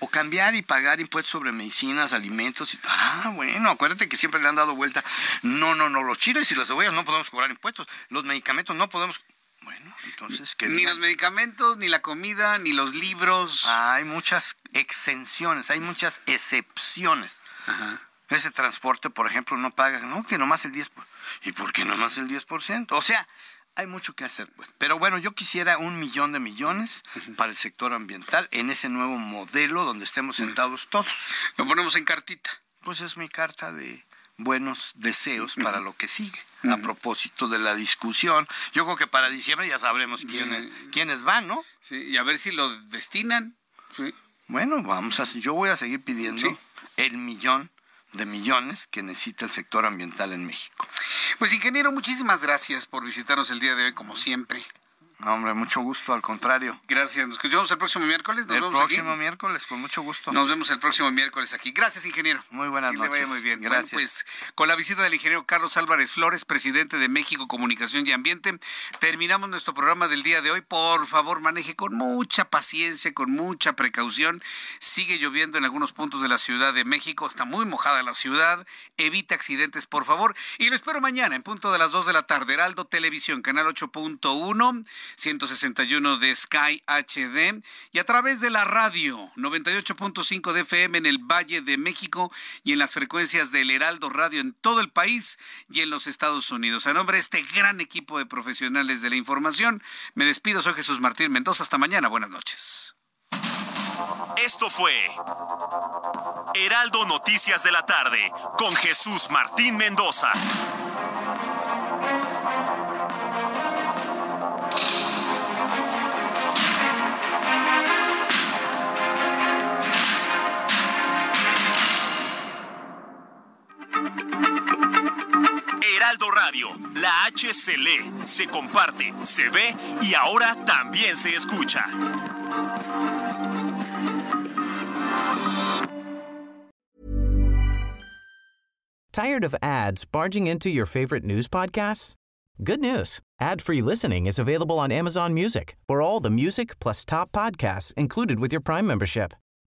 O cambiar y pagar impuestos sobre medicinas, alimentos. Y, ah, bueno, acuérdate que siempre le han dado vuelta. No, no, no, los chiles y las cebollas no podemos cobrar impuestos. Los medicamentos no podemos. Bueno, entonces que Ni los medicamentos, ni la comida, ni los libros. hay muchas exenciones, hay muchas excepciones. Ese transporte, por ejemplo, no paga, no, que nomás el 10%. ¿Y por qué nomás el 10%? O sea, hay mucho que hacer, pues. Pero bueno, yo quisiera un millón de millones para el sector ambiental en ese nuevo modelo donde estemos sentados todos. Lo ponemos en cartita. Pues es mi carta de buenos deseos para lo que sigue. A propósito de la discusión, yo creo que para diciembre ya sabremos quiénes, quiénes van, ¿no? Sí, y a ver si lo destinan. Sí. Bueno, vamos a, yo voy a seguir pidiendo el millón de millones que necesita el sector ambiental en México. Pues ingeniero, muchísimas gracias por visitarnos el día de hoy, como siempre. No, hombre, mucho gusto, al contrario. Gracias. Nos vemos el próximo miércoles. Nos el vemos próximo aquí. miércoles, con mucho gusto. Nos vemos el próximo miércoles aquí. Gracias, ingeniero. Muy buenas que noches. Le vaya muy bien. Gracias. Bueno, pues con la visita del ingeniero Carlos Álvarez Flores, presidente de México Comunicación y Ambiente, terminamos nuestro programa del día de hoy. Por favor, maneje con mucha paciencia, con mucha precaución. Sigue lloviendo en algunos puntos de la Ciudad de México. Está muy mojada la ciudad. Evita accidentes, por favor. Y lo espero mañana en punto de las 2 de la tarde. Heraldo Televisión, canal 8.1, 161 de Sky HD y a través de la radio 98.5 de FM en el Valle de México y en las frecuencias del Heraldo Radio en todo el país y en los Estados Unidos. A nombre de este gran equipo de profesionales de la información, me despido. Soy Jesús Martín Mendoza. Hasta mañana. Buenas noches. Esto fue Heraldo Noticias de la tarde con Jesús Martín Mendoza. Heraldo Radio, la H se lee, se comparte, se ve y ahora también se escucha. Tired of ads barging into your favorite news podcasts? Good news. Ad-free listening is available on Amazon Music. For all the music plus top podcasts included with your Prime membership.